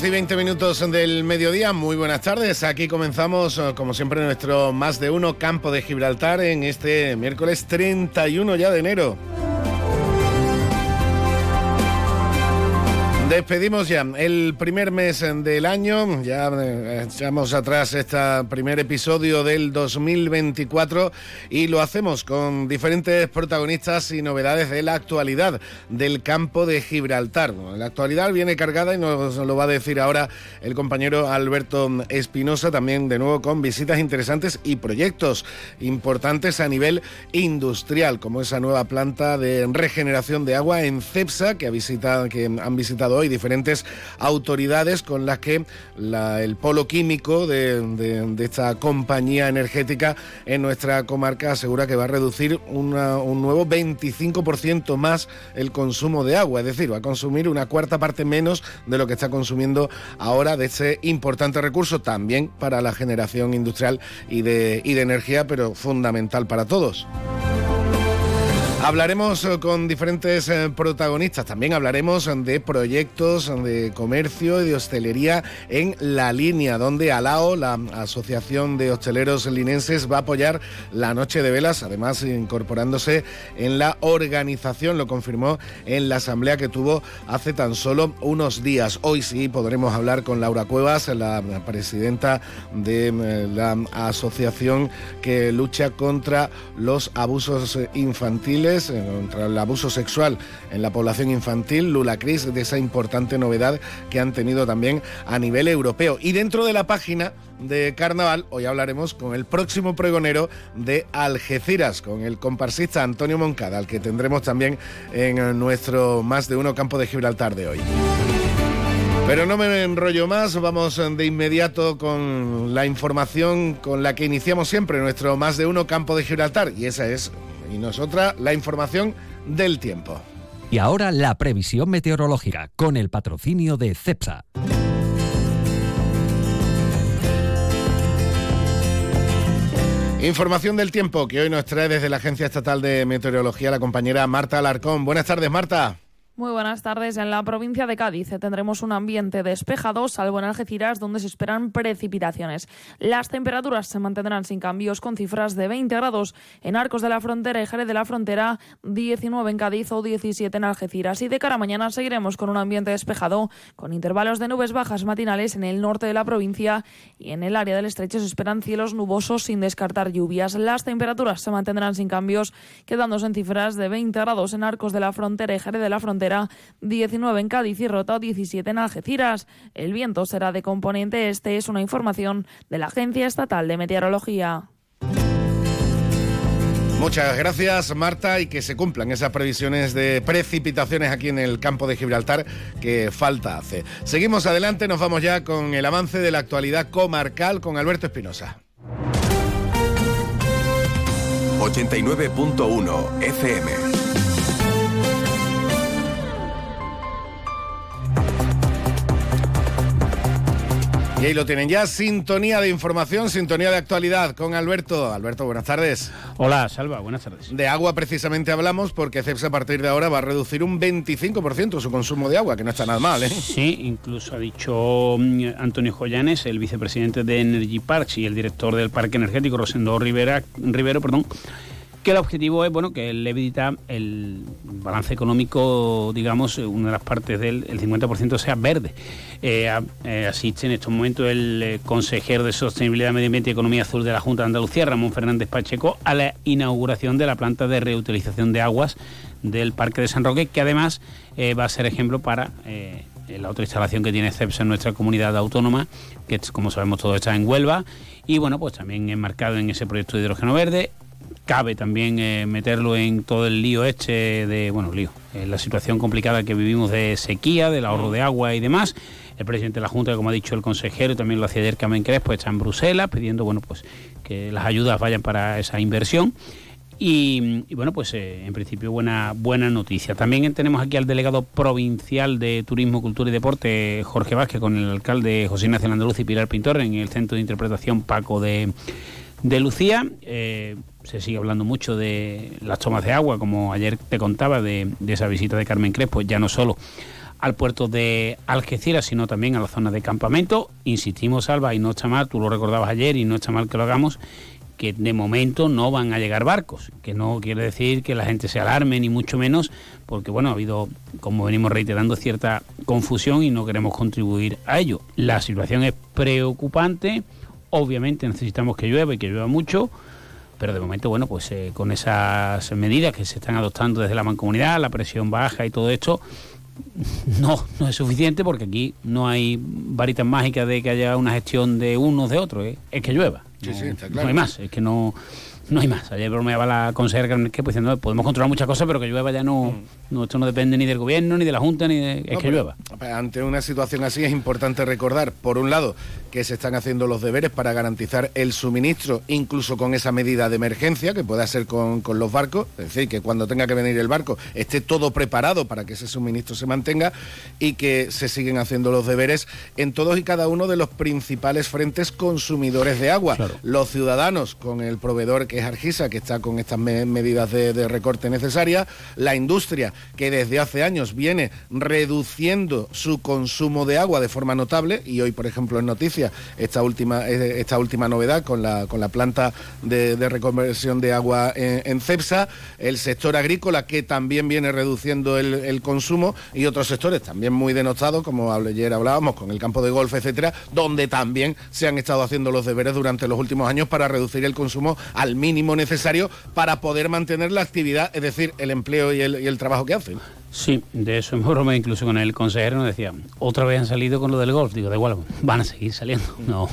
12 y 20 minutos del mediodía, muy buenas tardes. Aquí comenzamos, eh, como siempre, nuestro más de uno campo de Gibraltar en este miércoles 31 ya de enero. Despedimos ya el primer mes del año, ya eh, echamos atrás este primer episodio del 2024 y lo hacemos con diferentes protagonistas y novedades de la actualidad del campo de Gibraltar. La actualidad viene cargada y nos lo va a decir ahora el compañero Alberto Espinosa, también de nuevo con visitas interesantes y proyectos importantes a nivel industrial, como esa nueva planta de regeneración de agua en CEPSA que, ha visitado, que han visitado y diferentes autoridades con las que el polo químico de, esta compañía energética en nuestra comarca asegura que va a reducir un nuevo 25% más el consumo de agua, es decir, va a consumir una cuarta parte menos de lo que está consumiendo ahora de ese importante recurso, también para la generación industrial y de energía, pero fundamental para todos. Hablaremos eh, con diferentes eh, protagonistas, también hablaremos de proyectos de comercio y de hostelería en la línea, donde ALAO, la Asociación de Hosteleros Linenses, va a apoyar la Noche de Velas, además incorporándose en la organización, lo confirmó en la asamblea que tuvo hace tan solo unos días. Hoy sí podremos hablar con Laura Cuevas, la presidenta de eh, la asociación que lucha contra los abusos infantiles contra el abuso sexual en la población infantil, Lula Cris, de esa importante novedad que han tenido también a nivel europeo. Y dentro de la página de carnaval, hoy hablaremos con el próximo pregonero de Algeciras, con el comparsista Antonio Moncada, al que tendremos también en nuestro más de uno campo de Gibraltar de hoy. Pero no me enrollo más, vamos de inmediato con la información con la que iniciamos siempre nuestro más de uno campo de Gibraltar, y esa es y nosotras la información del tiempo. Y ahora la previsión meteorológica con el patrocinio de CEPSA. Información del tiempo que hoy nos trae desde la Agencia Estatal de Meteorología la compañera Marta Alarcón. Buenas tardes, Marta. Muy buenas tardes. En la provincia de Cádiz tendremos un ambiente despejado, salvo en Algeciras, donde se esperan precipitaciones. Las temperaturas se mantendrán sin cambios, con cifras de 20 grados en Arcos de la Frontera y Jerez de la Frontera, 19 en Cádiz o 17 en Algeciras. Y de cara a mañana seguiremos con un ambiente despejado, con intervalos de nubes bajas matinales en el norte de la provincia y en el área del estrecho se esperan cielos nubosos sin descartar lluvias. Las temperaturas se mantendrán sin cambios, quedándose en cifras de 20 grados en Arcos de la Frontera y Jerez de la Frontera 19 en Cádiz y Rota, 17 en Algeciras. El viento será de componente este, es una información de la Agencia Estatal de Meteorología. Muchas gracias, Marta, y que se cumplan esas previsiones de precipitaciones aquí en el campo de Gibraltar que falta hace. Seguimos adelante, nos vamos ya con el avance de la actualidad comarcal con Alberto Espinosa. 89.1 FM Y ahí lo tienen ya, sintonía de información, sintonía de actualidad con Alberto. Alberto, buenas tardes. Hola, Salva, buenas tardes. De agua precisamente hablamos porque CEPS a partir de ahora va a reducir un 25% su consumo de agua, que no está nada mal, ¿eh? Sí, incluso ha dicho mm, Antonio Joyanes, el vicepresidente de Energy Parks y el director del Parque Energético, Rosendo Rivera, Rivero, perdón, que el objetivo es bueno que el EBITDA, el balance económico, digamos, una de las partes del el 50% sea verde. Eh, eh, asiste en estos momentos el eh, consejero de Sostenibilidad, Medio Ambiente y Economía Azul de la Junta de Andalucía, Ramón Fernández Pacheco, a la inauguración de la planta de reutilización de aguas del Parque de San Roque, que además va a ser ejemplo para la otra instalación que tiene CEPS en nuestra comunidad autónoma, que como sabemos todo está en Huelva, y bueno, pues también enmarcado en ese proyecto de hidrógeno verde, cabe también eh, meterlo en todo el lío este de, bueno, lío, en la situación complicada que vivimos de sequía, del ahorro de agua y demás. el presidente de la Junta, como ha dicho el consejero, y también lo hacía ayer Carmen Crespo, está en Bruselas pidiendo bueno, pues, que las ayudas vayan para esa inversión. Y, bueno, pues eh, en principio buena, buena noticia. También tenemos aquí al delegado provincial de Turismo, Cultura y Deporte, Jorge Vázquez, con el alcalde José Ignacio Andaluz y Pilar Pintor en el Centro de Interpretación Paco de, de Lucía. Eh, se sigue hablando mucho de las tomas de agua, como ayer te contaba, de, esa visita de Carmen Crespo, ya no solo al puerto de Algeciras, sino también a la zona de campamento. Insistimos, Alba, y no está mal, tú lo recordabas ayer y no está mal que lo hagamos, que de momento no van a llegar barcos, que no quiere decir que la gente se alarme ni mucho menos, porque bueno, ha habido, como venimos reiterando, cierta confusión y no queremos contribuir a ello. La situación es preocupante, obviamente necesitamos que llueva y que llueva mucho, pero de momento, bueno, pues eh, con esas medidas que se están adoptando desde la mancomunidad, la presión baja y todo esto, no, no es suficiente porque aquí no hay varitas mágicas de que haya una gestión de unos de otros, ¿eh? es que llueva. Sí, sí, está No hay más, es que no, no hay más. Ayer bromeaba la consejera que pues, diciendo, podemos controlar muchas cosas, pero que llueva ya no, no, esto no depende ni del gobierno, ni de la Junta, ni de... Es No, que pero llueva. Ante una situación así es importante recordar, por un lado, que se están haciendo los deberes para garantizar el suministro, incluso con esa medida de emergencia, que pueda ser con, con los barcos, es decir, que cuando tenga que venir el barco esté todo preparado para que ese suministro se mantenga y que se siguen haciendo los deberes en todos y cada uno de los principales frentes consumidores de agua. Claro. Los ciudadanos con el proveedor que es Argisa, que está con estas me- medidas de, recorte necesarias, la industria que desde hace años viene reduciendo su consumo de agua de forma notable y hoy, por ejemplo, en noticias esta última, eh, esta última novedad con la, con la planta de, reconversión de agua en, en Cepsa, el sector agrícola que también viene reduciendo el, el consumo y otros sectores también muy denostados, como ayer hablábamos, con el campo de golf, etcétera, donde también se han estado haciendo los deberes durante los últimos años para reducir el consumo al mínimo necesario para poder mantener la actividad, es decir, el empleo y el, y el trabajo que hacen. Sí, de eso hemos broma incluso con el consejero nos decía, otra vez han salido con lo del golf. Digo, da igual, van a seguir saliendo. No,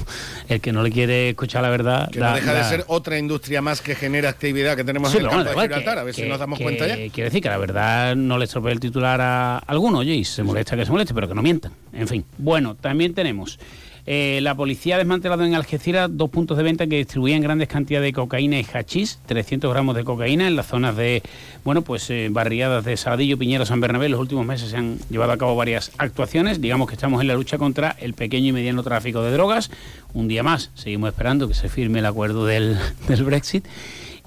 el que no le quiere escuchar la verdad... Que da- no deja de ser otra industria más que genera actividad que tenemos Sí, en el campo bueno, de Gibraltar, que- a ver si nos damos cuenta ya. Quiero decir que la verdad no le estropee el titular a alguno, oye, y se molesta que se moleste, pero que no mientan. En fin. Bueno, también tenemos. Eh, la policía ha desmantelado en Algeciras dos puntos de venta que distribuían grandes cantidades de cocaína y hachís, 300 gramos de cocaína en las zonas de, bueno, pues eh, barriadas de Saladillo, Piñero, San Bernabé. Los últimos meses se han llevado a cabo varias actuaciones. Digamos que estamos en la lucha contra el pequeño y mediano tráfico de drogas. Un día más, seguimos esperando que se firme el acuerdo del, del Brexit.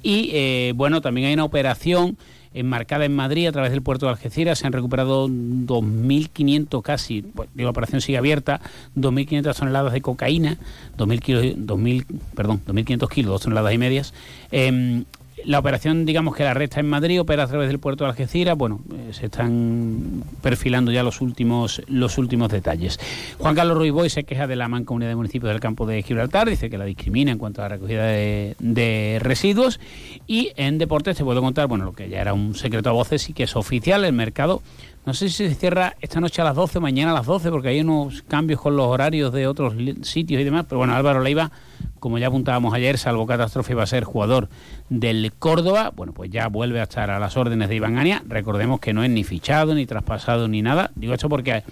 Y eh, bueno, también hay una operación enmarcada en Madrid a través del puerto de Algeciras. Se han recuperado 2.500 casi, digo, la operación sigue abierta, 2.500 toneladas de cocaína, 2.000 kilos, 2.000, perdón, 2.500 kilos, dos toneladas y medias. Em, la operación, digamos que la red está en Madrid, opera a través del puerto de Algeciras. Bueno, eh, se están perfilando ya los últimos los últimos detalles. Juan Carlos Ruiz Boy se queja de la mancomunidad de municipios del campo de Gibraltar, dice que la discrimina en cuanto a la recogida de, residuos. Y en deportes te puedo contar, bueno, lo que ya era un secreto a voces y que es oficial, el mercado. No sé si se cierra esta noche a las 12, mañana a las 12, porque hay unos cambios con los horarios de otros sitios y demás. Pero bueno, Álvaro Leiva, como ya apuntábamos ayer, salvo catástrofe, va a ser jugador del Córdoba. Bueno, pues ya vuelve a estar a las órdenes de Iván Ania. Recordemos que no es ni fichado, ni traspasado, ni nada. Digo esto porque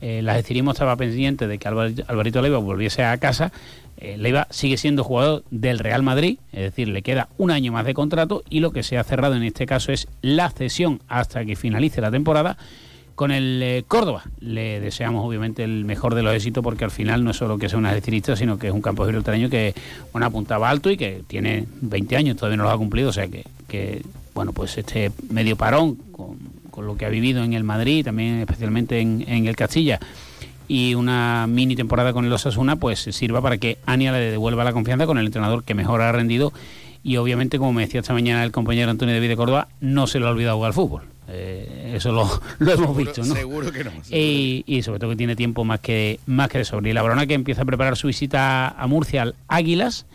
eh, la Estirismo estaba pendiente de que Alvar- Alvarito Leiva volviese a casa. Eh, Leiva sigue siendo jugador del Real Madrid, es decir, le queda un año más de contrato y lo que se ha cerrado en este caso es la cesión hasta que finalice la temporada con el eh, Córdoba. Le deseamos obviamente el mejor de los éxitos porque al final no es solo que sea un estilista, sino que es un campo gibraltareño que bueno, apuntaba alto y que tiene 20 años, todavía no los ha cumplido, o sea que, bueno, pues este medio parón con, con lo que ha vivido en el Madrid, también especialmente en, en el Castilla, y una mini temporada con el Osasuna, pues sirva para que Ania le devuelva la confianza con el entrenador que mejor ha rendido y obviamente, como me decía esta mañana el compañero Antonio David de Córdoba, no se le ha olvidado jugar al fútbol. Eh, eso lo, lo hemos Seguro- visto, ¿no? Seguro que no. seguro Y, y sobre todo que tiene tiempo más que más que de sobre. Y la Brona que empieza a preparar su visita a Murcia al Águilas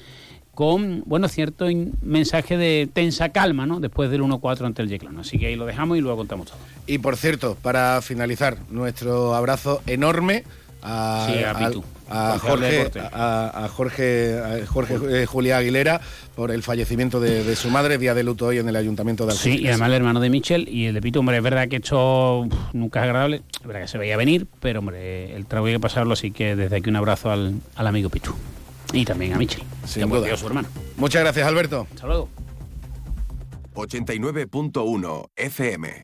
con, bueno, cierto mensaje de tensa calma, ¿no? Después del 1-4 ante el Yeclano. Así que ahí lo dejamos y luego contamos todo. Y por cierto, para finalizar, nuestro abrazo enorme a, Sí, a Pitu, a de Jorge, deporte. a, a Jorge, a Jorge eh, Julián Aguilera por el fallecimiento de, de su madre, día de luto hoy en el Ayuntamiento de Sí, Algeciras. y además el hermano de Michel y el de Pitu, hombre, es verdad que esto uf, nunca es agradable, es verdad que se veía venir, pero hombre, el trago hay que pasarlo, así que desde aquí un abrazo al, al amigo Pitu. Y también a Michel, Sin que duda. a su hermano. Muchas gracias, Alberto. Hasta luego. 89.1 FM.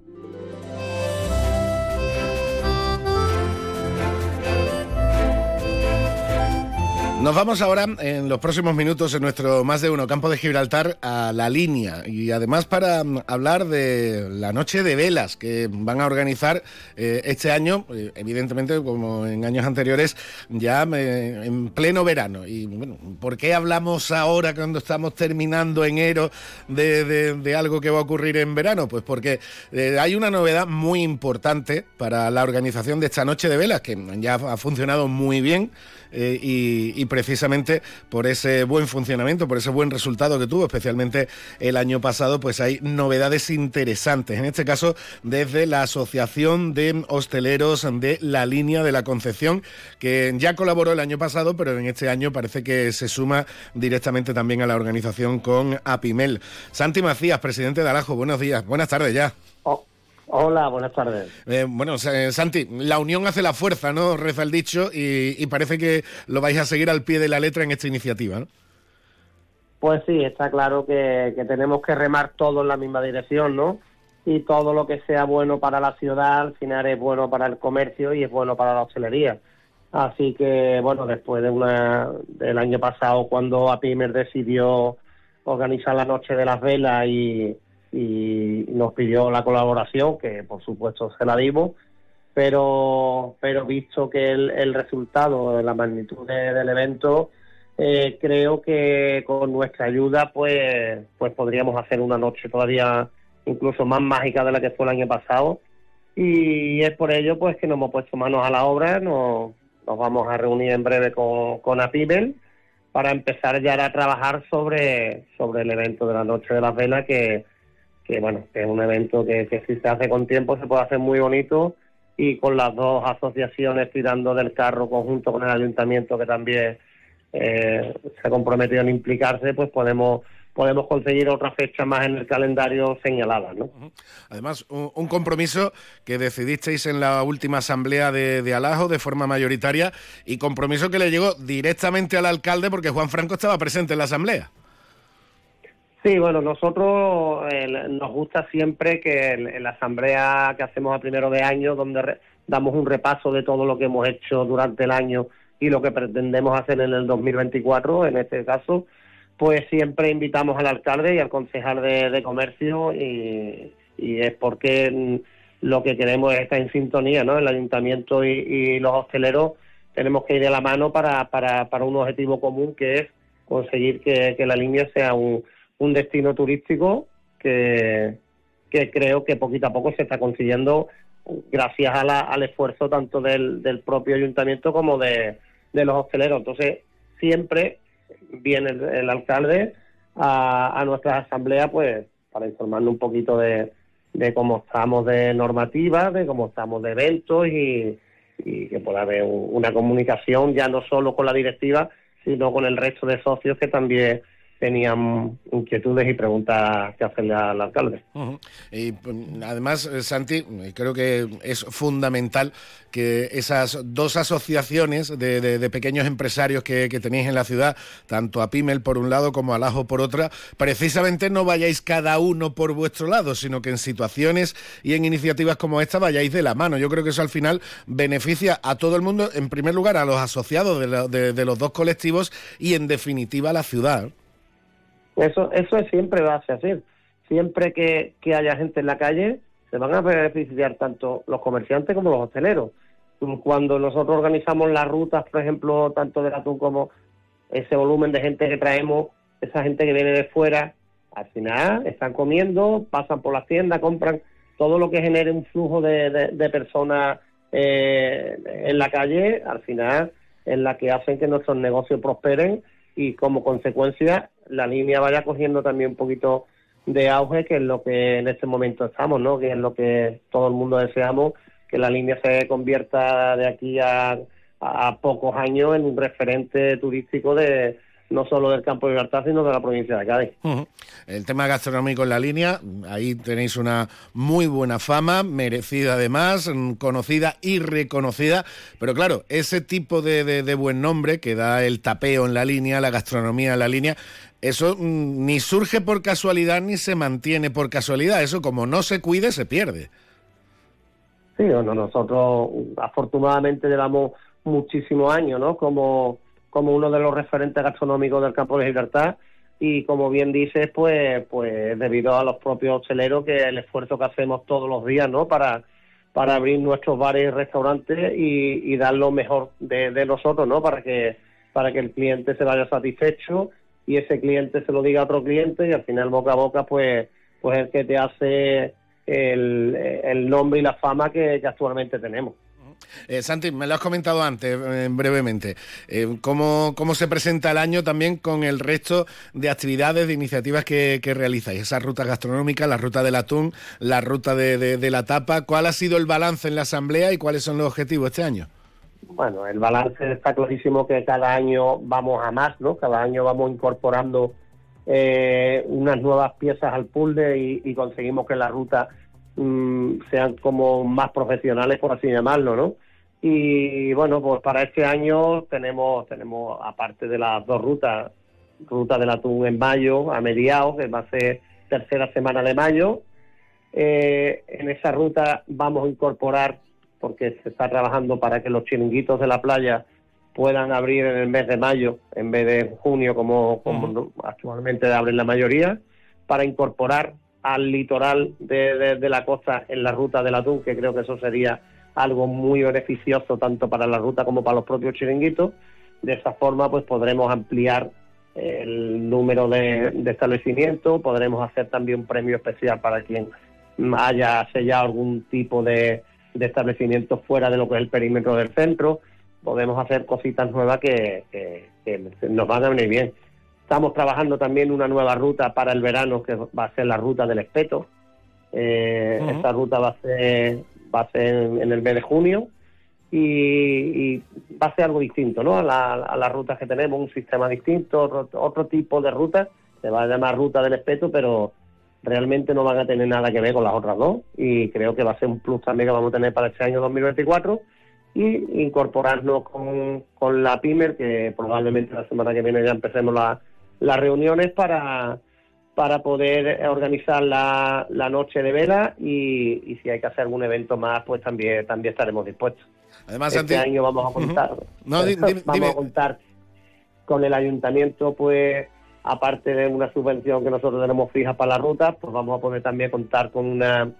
Nos vamos ahora en los próximos minutos en nuestro más de uno campo de Gibraltar a la línea y además para mm, hablar de la noche de velas que van a organizar eh, este año, eh, evidentemente como en años anteriores, ya eh, en pleno verano. Y bueno, ¿por qué hablamos ahora cuando estamos terminando enero de, de- algo que va a ocurrir en verano? Pues porque hay una novedad muy importante para la organización de esta noche de velas que ya ha funcionado muy bien y, y precisamente por ese buen funcionamiento, por ese buen resultado que tuvo, especialmente el año pasado, pues hay novedades interesantes. En este caso, desde la Asociación de Hosteleros de la Línea de la Concepción, que ya colaboró el año pasado, pero en este año parece que se suma directamente también a la organización con Apimel. Santi Macías, presidente de Alajo, buenos días, buenas tardes ya. Oh, hola, buenas tardes. Eh, bueno, Sa- Santi, la unión hace la fuerza, ¿no? Reza el dicho y, y parece que lo vais a seguir al pie de la letra en esta iniciativa, ¿no? Pues sí, está claro que, que tenemos que remar todo en la misma dirección, ¿no? Y todo lo que sea bueno para la ciudad, al final es bueno para el comercio y es bueno para la hostelería. Así que, bueno, después de una, del año pasado, cuando Apimer decidió organizar la Noche de las Velas y, y nos pidió la colaboración, que por supuesto se la dimos, pero, pero visto que el, el resultado, la magnitud de- del evento, eh, creo que con nuestra ayuda pues pues podríamos hacer una noche todavía incluso más mágica de la que fue el año pasado. Y es por ello pues que nos hemos puesto manos a la obra. Nos, nos vamos a reunir en breve con, con Apimel para empezar ya a trabajar sobre sobre el evento de la noche de las velas que, que bueno que es un evento que, que si se hace con tiempo se puede hacer muy bonito y con las dos asociaciones tirando del carro conjunto con el ayuntamiento que también eh, se ha comprometido en implicarse, pues podemos podemos conseguir otra fecha más en el calendario señalada, ¿no? Además, un, un compromiso que decidisteis en la última asamblea de, de Alajo de forma mayoritaria y compromiso que le llegó directamente al alcalde porque Juan Franco estaba presente en la asamblea. Sí, bueno, nosotros nos gusta siempre que en, la asamblea que hacemos a primero de año, donde re- damos un repaso de todo lo que hemos hecho durante el año y lo que pretendemos hacer en el 2024, en este caso, pues siempre invitamos al alcalde y al concejal de, comercio y, y es porque lo que queremos es estar en sintonía, ¿no? El ayuntamiento y, y los hosteleros tenemos que ir de la mano para, para, para un objetivo común que es conseguir que, que la línea sea un, un destino turístico que, creo que poquito a poco se está consiguiendo gracias a la- al esfuerzo tanto del, del propio ayuntamiento como de, los hosteleros. Entonces, siempre viene el, alcalde a, a nuestras asambleas pues para informarnos un poquito de, cómo estamos de normativa, de cómo estamos de eventos y, y que pueda haber un- una comunicación ya no solo con la directiva, sino con el resto de socios que también tenían inquietudes y preguntas que hacerle al alcalde. Ujú. Y mm, además, eh, Santi, eh, creo que es fundamental que esas dos asociaciones de, de- de pequeños empresarios que, que tenéis en la ciudad, tanto a Pimel por un lado como a Lajo por otra, precisamente no vayáis cada uno por vuestro lado, sino que en situaciones y en iniciativas como esta vayáis de la mano. Yo creo que eso al final beneficia a todo el mundo, en primer lugar a los asociados de, la- de los dos colectivos y en definitiva a la ciudad. Eso, eso es siempre va a ser así. siempre que, que haya gente en la calle, se van a beneficiar tanto los comerciantes como los hosteleros. Cuando nosotros organizamos las rutas, por ejemplo, tanto de atún como ese volumen de gente que traemos, esa gente que viene de fuera, al final están comiendo, pasan por las tiendas, compran todo lo que genere un flujo de, personas eh, en la calle, al final es la que hacen que nuestros negocios prosperen y como consecuencia la línea vaya cogiendo también un poquito de auge, que es lo que en este momento estamos, ¿no? Que es lo que todo el mundo deseamos, que la línea se convierta de aquí a, a pocos años en un referente turístico de, no solo del campo de libertad, sino de la provincia de Cádiz. El tema gastronómico en la línea, ahí tenéis una muy buena fama, merecida además, conocida y reconocida, pero claro, ese tipo de, de buen nombre que da el tapeo en la línea, la gastronomía en la línea, eso mm, ni surge por casualidad ni se mantiene por casualidad, eso como no se cuide se pierde. Sí, bueno, nosotros afortunadamente llevamos muchísimos años, ¿no? Como como uno de los referentes gastronómicos del campo de Gibraltar y como bien dices, pues, pues debido a los propios hosteleros que el esfuerzo que hacemos todos los días, ¿no? Para, para abrir nuestros bares y restaurantes y, dar lo mejor de, nosotros, ¿no? Para que, para que el cliente se vaya satisfecho y ese cliente se lo diga a otro cliente y al final boca a boca, pues, pues el que te hace el, nombre y la fama que actualmente tenemos. Eh, Santi, me lo has comentado antes, eh, brevemente. Eh, ¿cómo, se presenta el año también con el resto de actividades, de iniciativas que, realizáis? Esa ruta gastronómica, la ruta del atún, la ruta de, la tapa. ¿Cuál ha sido el balance en la Asamblea y cuáles son los objetivos este año? Bueno, el balance está clarísimo que cada año vamos a más, ¿no? Cada año vamos incorporando unas nuevas piezas al puzzle y, conseguimos que la ruta Mm, sean como más profesionales, por así llamarlo, ¿no? Y bueno, pues para este año tenemos, tenemos aparte de las dos rutas, ruta del atún en mayo, a mediados, que va a ser tercera semana de mayo. Eh, en esa ruta vamos a incorporar, porque se está trabajando para que los chiringuitos de la playa puedan abrir en el mes de mayo en vez de junio como, como actualmente abren la mayoría, para incorporar al litoral de, la costa en la ruta del atún, que creo que eso sería algo muy beneficioso tanto para la ruta como para los propios chiringuitos. De esa forma, pues podremos ampliar el número de, establecimientos, podremos hacer también un premio especial para quien haya sellado algún tipo de, establecimiento fuera de lo que es el perímetro del centro. Podemos hacer cositas nuevas que nos van a venir bien. Estamos trabajando también una nueva ruta para el verano que va a ser la ruta del espeto. Eh, Esta ruta va a ser, va a ser en, el mes de junio y, va a ser algo distinto ¿no? a, las rutas que tenemos, un sistema distinto, otro, tipo de ruta. Se va a llamar ruta del espeto, pero realmente no van a tener nada que ver con las otras dos y creo que va a ser un plus también que vamos a tener para este año 2024 y incorporarnos con, con la PIMER, que probablemente la semana que viene ya empecemos la, las reuniones para, para poder organizar la, la noche de vela y, si hay que hacer algún evento más, pues también, también estaremos dispuestos. Además, este año vamos a contar, vamos a contar con el ayuntamiento, pues aparte de una subvención que nosotros tenemos fija para la ruta, pues vamos a poder también contar con una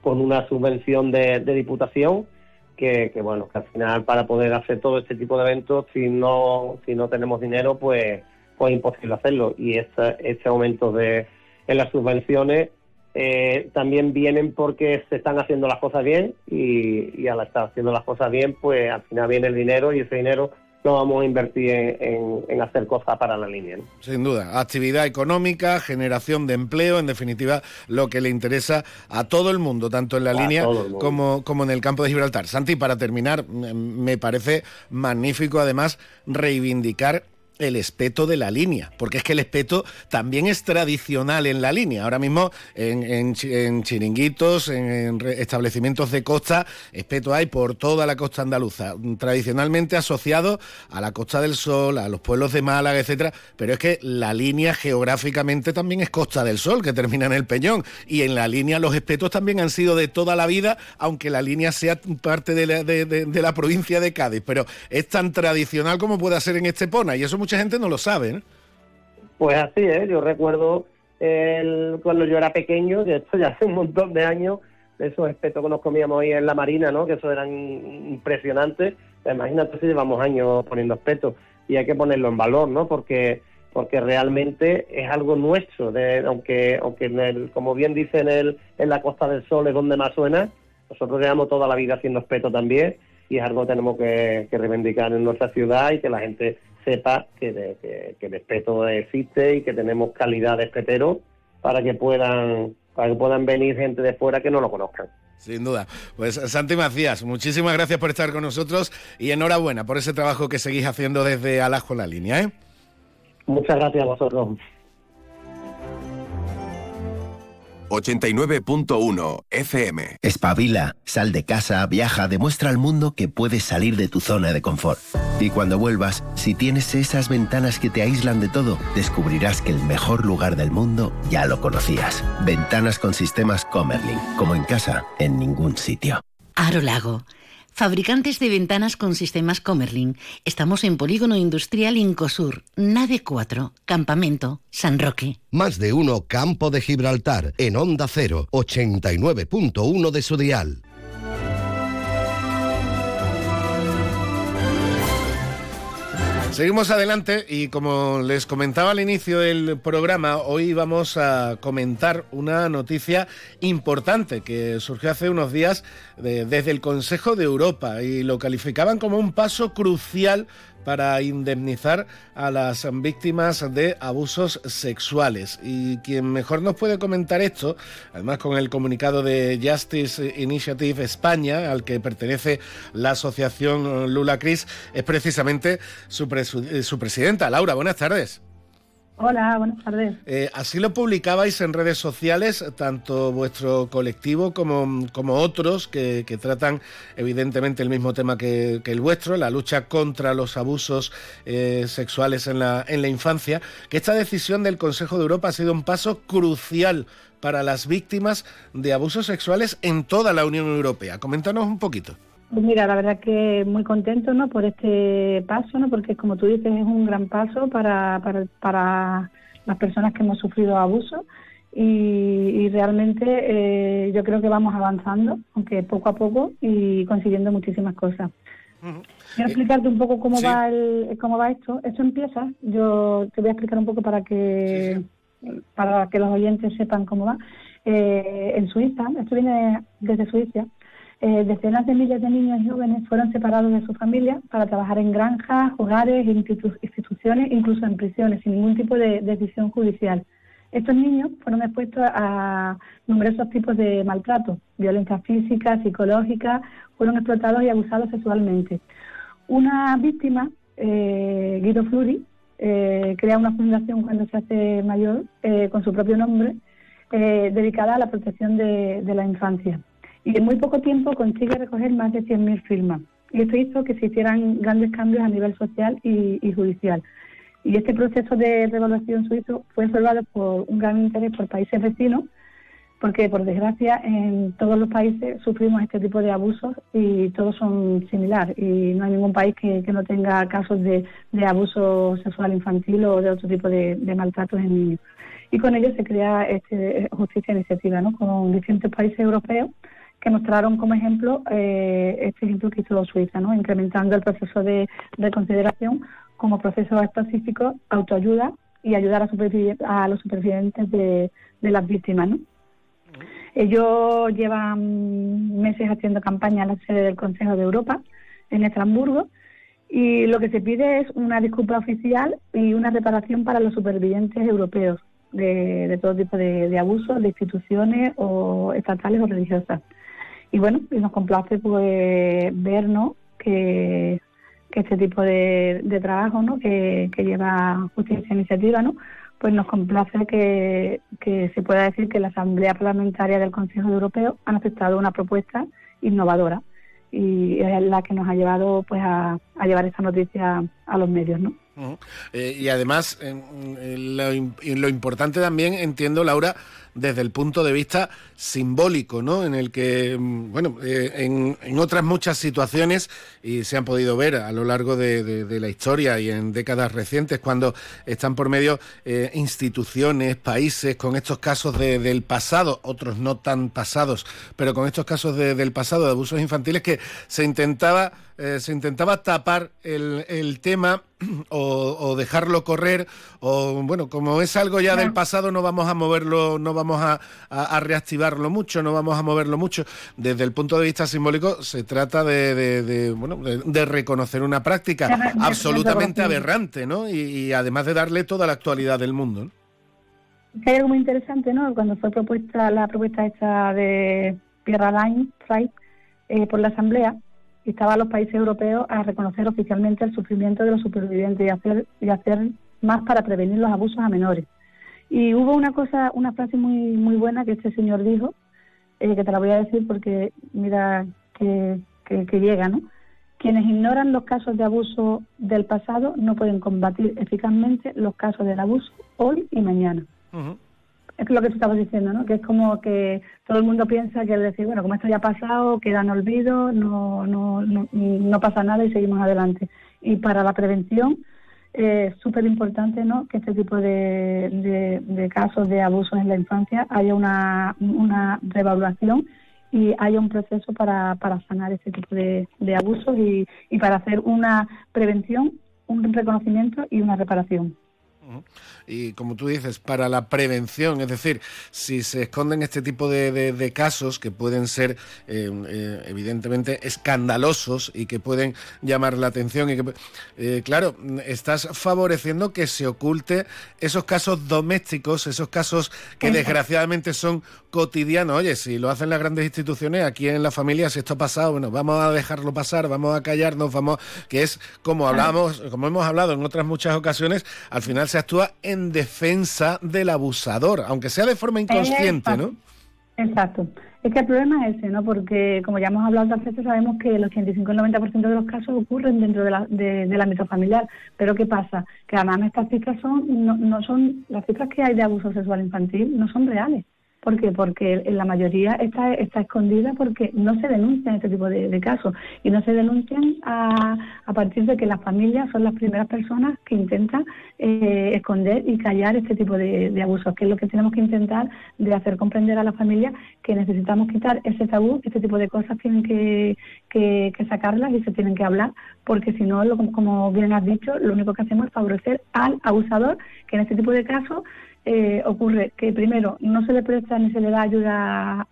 con una subvención de, de diputación que, que, bueno que al final para poder hacer todo este tipo de eventos si no si no tenemos dinero pues pues imposible hacerlo. Y este, este aumento de, en las subvenciones eh, también vienen porque se están haciendo las cosas bien y, y, al estar haciendo las cosas bien, pues al final viene el dinero y ese dinero lo vamos a invertir en, hacer cosas para la línea. Sin duda, actividad económica, generación de empleo, en definitiva, lo que le interesa a todo el mundo, tanto en la línea como, como en el campo de Gibraltar. Santi, para terminar, me parece magnífico además reivindicar el espeto de la línea, porque es que el espeto también es tradicional en la línea. Ahora mismo en, chiringuitos, en, establecimientos de costa, espeto hay por toda la costa andaluza, tradicionalmente asociado a la Costa del Sol, a los pueblos de Málaga, etcétera, pero es que la línea geográficamente también es Costa del Sol, que termina en el Peñón, y en la línea los espetos también han sido de toda la vida, aunque la línea sea parte de la, de, la provincia de Cádiz, pero es tan tradicional como puede ser en Estepona, y eso mucha gente no lo sabe. Pues así es, yo recuerdo cuando yo era pequeño, que esto ya hace un montón de años, esos espetos que nos comíamos ahí en la marina, ¿no? Que eso eran impresionantes. Imagínate si llevamos años poniendo espetos y hay que ponerlo en valor, ¿no? Porque porque realmente es algo nuestro, de, aunque aunque en el, como bien dice en, el, en la Costa del Sol es donde más suena, nosotros llevamos toda la vida haciendo espeto también y es algo que tenemos que, reivindicar en nuestra ciudad y que la gente sepa que, que, el espeto existe y que tenemos calidad de espetero para que puedan para que puedan venir gente de fuera que no lo conozcan. Sin duda. Pues Santi Macías, muchísimas gracias por estar con nosotros y enhorabuena por ese trabajo que seguís haciendo desde Alajo la línea. ¿eh? Muchas gracias a vosotros. 89.1 FM. Espabila, sal de casa, viaja, demuestra al mundo que puedes salir de tu zona de confort. Y cuando vuelvas, si tienes esas ventanas que te aíslan de todo, descubrirás que el mejor lugar del mundo ya lo conocías. Ventanas con sistemas Comerlin, como en casa, en ningún sitio. Aro Lago Fabricantes de ventanas con sistemas Comerlin. Estamos en Polígono Industrial Incosur, Nave 4, Campamento, San Roque. Más de uno Campo de Gibraltar, en Onda 0, 89.1 de su dial. Seguimos adelante y como les comentaba al inicio del programa, hoy vamos a comentar una noticia importante que surgió hace unos días desde el Consejo de Europa y lo calificaban como un paso crucial para indemnizar a las víctimas de abusos sexuales. Y quien mejor nos puede comentar esto, además con el comunicado de Justice Initiative España, al que pertenece la asociación Lula Cris, es precisamente su, su presidenta. Laura, buenas tardes. Hola, buenas tardes. Eh, así lo publicabais en redes sociales, tanto vuestro colectivo como, otros que, tratan evidentemente el mismo tema que, el vuestro, la lucha contra los abusos eh, sexuales en la, en la infancia, que esta decisión del Consejo de Europa ha sido un paso crucial para las víctimas de abusos sexuales en toda la Unión Europea. Coméntanos un poquito. Pues mira, la verdad que muy contento ¿no? por este paso, ¿no? porque como tú dices es un gran paso para, para, para las personas que hemos sufrido abuso y, realmente eh, yo creo que vamos avanzando, aunque poco a poco y consiguiendo muchísimas cosas. Quiero explicarte un poco cómo va el, cómo va esto. Esto empieza, yo te voy a explicar un poco para que para que los oyentes sepan cómo va. Eh, en Suiza, esto viene desde Suiza, eh, decenas de miles de niños y jóvenes fueron separados de su familia para trabajar en granjas, hogares, instituciones, incluso en prisiones, sin ningún tipo de decisión judicial. Estos niños fueron expuestos a numerosos tipos de maltrato, violencia física, psicológica, fueron explotados y abusados sexualmente. Una víctima, eh, Guido Fluri, eh, crea una fundación cuando se hace mayor eh, con su propio nombre, dedicada a la protección de la infancia y en muy poco tiempo consigue recoger más de 100.000 firmas. Y esto hizo que se hicieran grandes cambios a nivel social y, judicial. Y este proceso de revaluación suizo fue observado por un gran interés por países vecinos, porque por desgracia en todos los países sufrimos este tipo de abusos y todos son similares. Y no hay ningún país que, no tenga casos de, abuso sexual infantil o de otro tipo de, maltratos en niños. Y con ello se crea este, Justicia Iniciativa, ¿no? con distintos países europeos que mostraron como ejemplo eh, este ejemplo que hizo Suiza, ¿no? incrementando el proceso de reconsideración como proceso específico, autoayuda y ayudar a, a los supervivientes de, las víctimas. Ellos llevan meses haciendo campaña en la sede del Consejo de Europa, en Estrasburgo, y lo que se pide es una disculpa oficial y una reparación para los supervivientes europeos de, todo tipo de, de abusos de instituciones o estatales o religiosas y bueno, y nos complace pues ver ¿no? que, este tipo de, trabajo ¿no? que, lleva Justicia Iniciativa ¿no? pues nos complace que, se pueda decir que la Asamblea Parlamentaria del Consejo Europeo ha aceptado una propuesta innovadora y es la que nos ha llevado pues a, llevar esta noticia a los medios, ¿no? Eh, y además, lo, lo, importante también, entiendo, Laura, desde el punto de vista simbólico, ¿no? En el que, mm, bueno, eh, en, otras muchas situaciones, y se han podido ver a lo largo de, la historia y en décadas recientes, cuando están por medio eh, instituciones, países, con estos casos del pasado, otros no tan pasados, pero con estos casos del pasado de abusos infantiles, que se intentaba, eh, se intentaba tapar el, tema o, dejarlo correr, o bueno, como es algo ya del pasado, no vamos a moverlo, no vamos a reactivarlo mucho, no vamos a moverlo mucho. Desde el punto de vista simbólico, se trata de, bueno, de, reconocer una práctica absolutamente aberrante, ¿no? Y, además de darle toda la actualidad del mundo. Hay algo muy interesante, ¿no? Cuando fue propuesta la propuesta esta de Pierre Alain eh, por la Asamblea, estaban los países europeos a reconocer oficialmente el sufrimiento de los supervivientes y hacer, y hacer más para prevenir los abusos a menores. Y hubo una cosa, una frase muy muy buena que este señor dijo, eh, que te la voy a decir porque mira que, que, llega, ¿no? Quienes ignoran los casos de abuso del pasado no pueden combatir eficazmente los casos del abuso hoy y mañana. Es lo que tú estabas diciendo, ¿no? Que es como que todo el mundo piensa que decir, bueno, como esto ya ha pasado, queda en olvido, no, no, no, no pasa nada y seguimos adelante. Y para la prevención, es súper importante ¿no? que este tipo de, de, casos de abusos en la infancia haya una, una revaluación y haya un proceso para, para sanar este tipo de, de abusos y, y para hacer una prevención, un reconocimiento y una reparación. Y como tú dices, para la prevención, es decir, si se esconden este tipo de, casos que pueden ser eh, eh, evidentemente escandalosos y que pueden llamar la atención y que, eh, claro, estás favoreciendo que se oculte esos casos domésticos, esos casos que desgraciadamente son cotidianos. Oye, si lo hacen las grandes instituciones, aquí en la familia, si esto ha pasado, bueno, vamos a dejarlo pasar, vamos a callarnos, vamos, que es como hablamos, como hemos hablado en otras muchas ocasiones, al final se actúa en defensa del abusador, aunque sea de forma inconsciente, ¿no? Exacto. Es que el problema es ese, ¿no? Porque, como ya hemos hablado veces, sabemos que el 85 y el 90% de los casos ocurren dentro de la, del ámbito familiar. Pero, ¿qué pasa? Que además estas cifras son, no, no son, las cifras que hay de abuso sexual infantil no son reales. ¿Por qué? Porque la mayoría está, está escondida porque no se denuncian este tipo de, casos y no se denuncian a, a, partir de que las familias son las primeras personas que intentan eh, esconder y callar este tipo de, abusos, que es lo que tenemos que intentar de hacer comprender a la familia que necesitamos quitar ese tabú, este tipo de cosas tienen que, que, sacarlas y se tienen que hablar, porque si no, como bien has dicho, lo único que hacemos es favorecer al abusador, que en este tipo de casos eh, ocurre que primero no se le presta ni se le da ayuda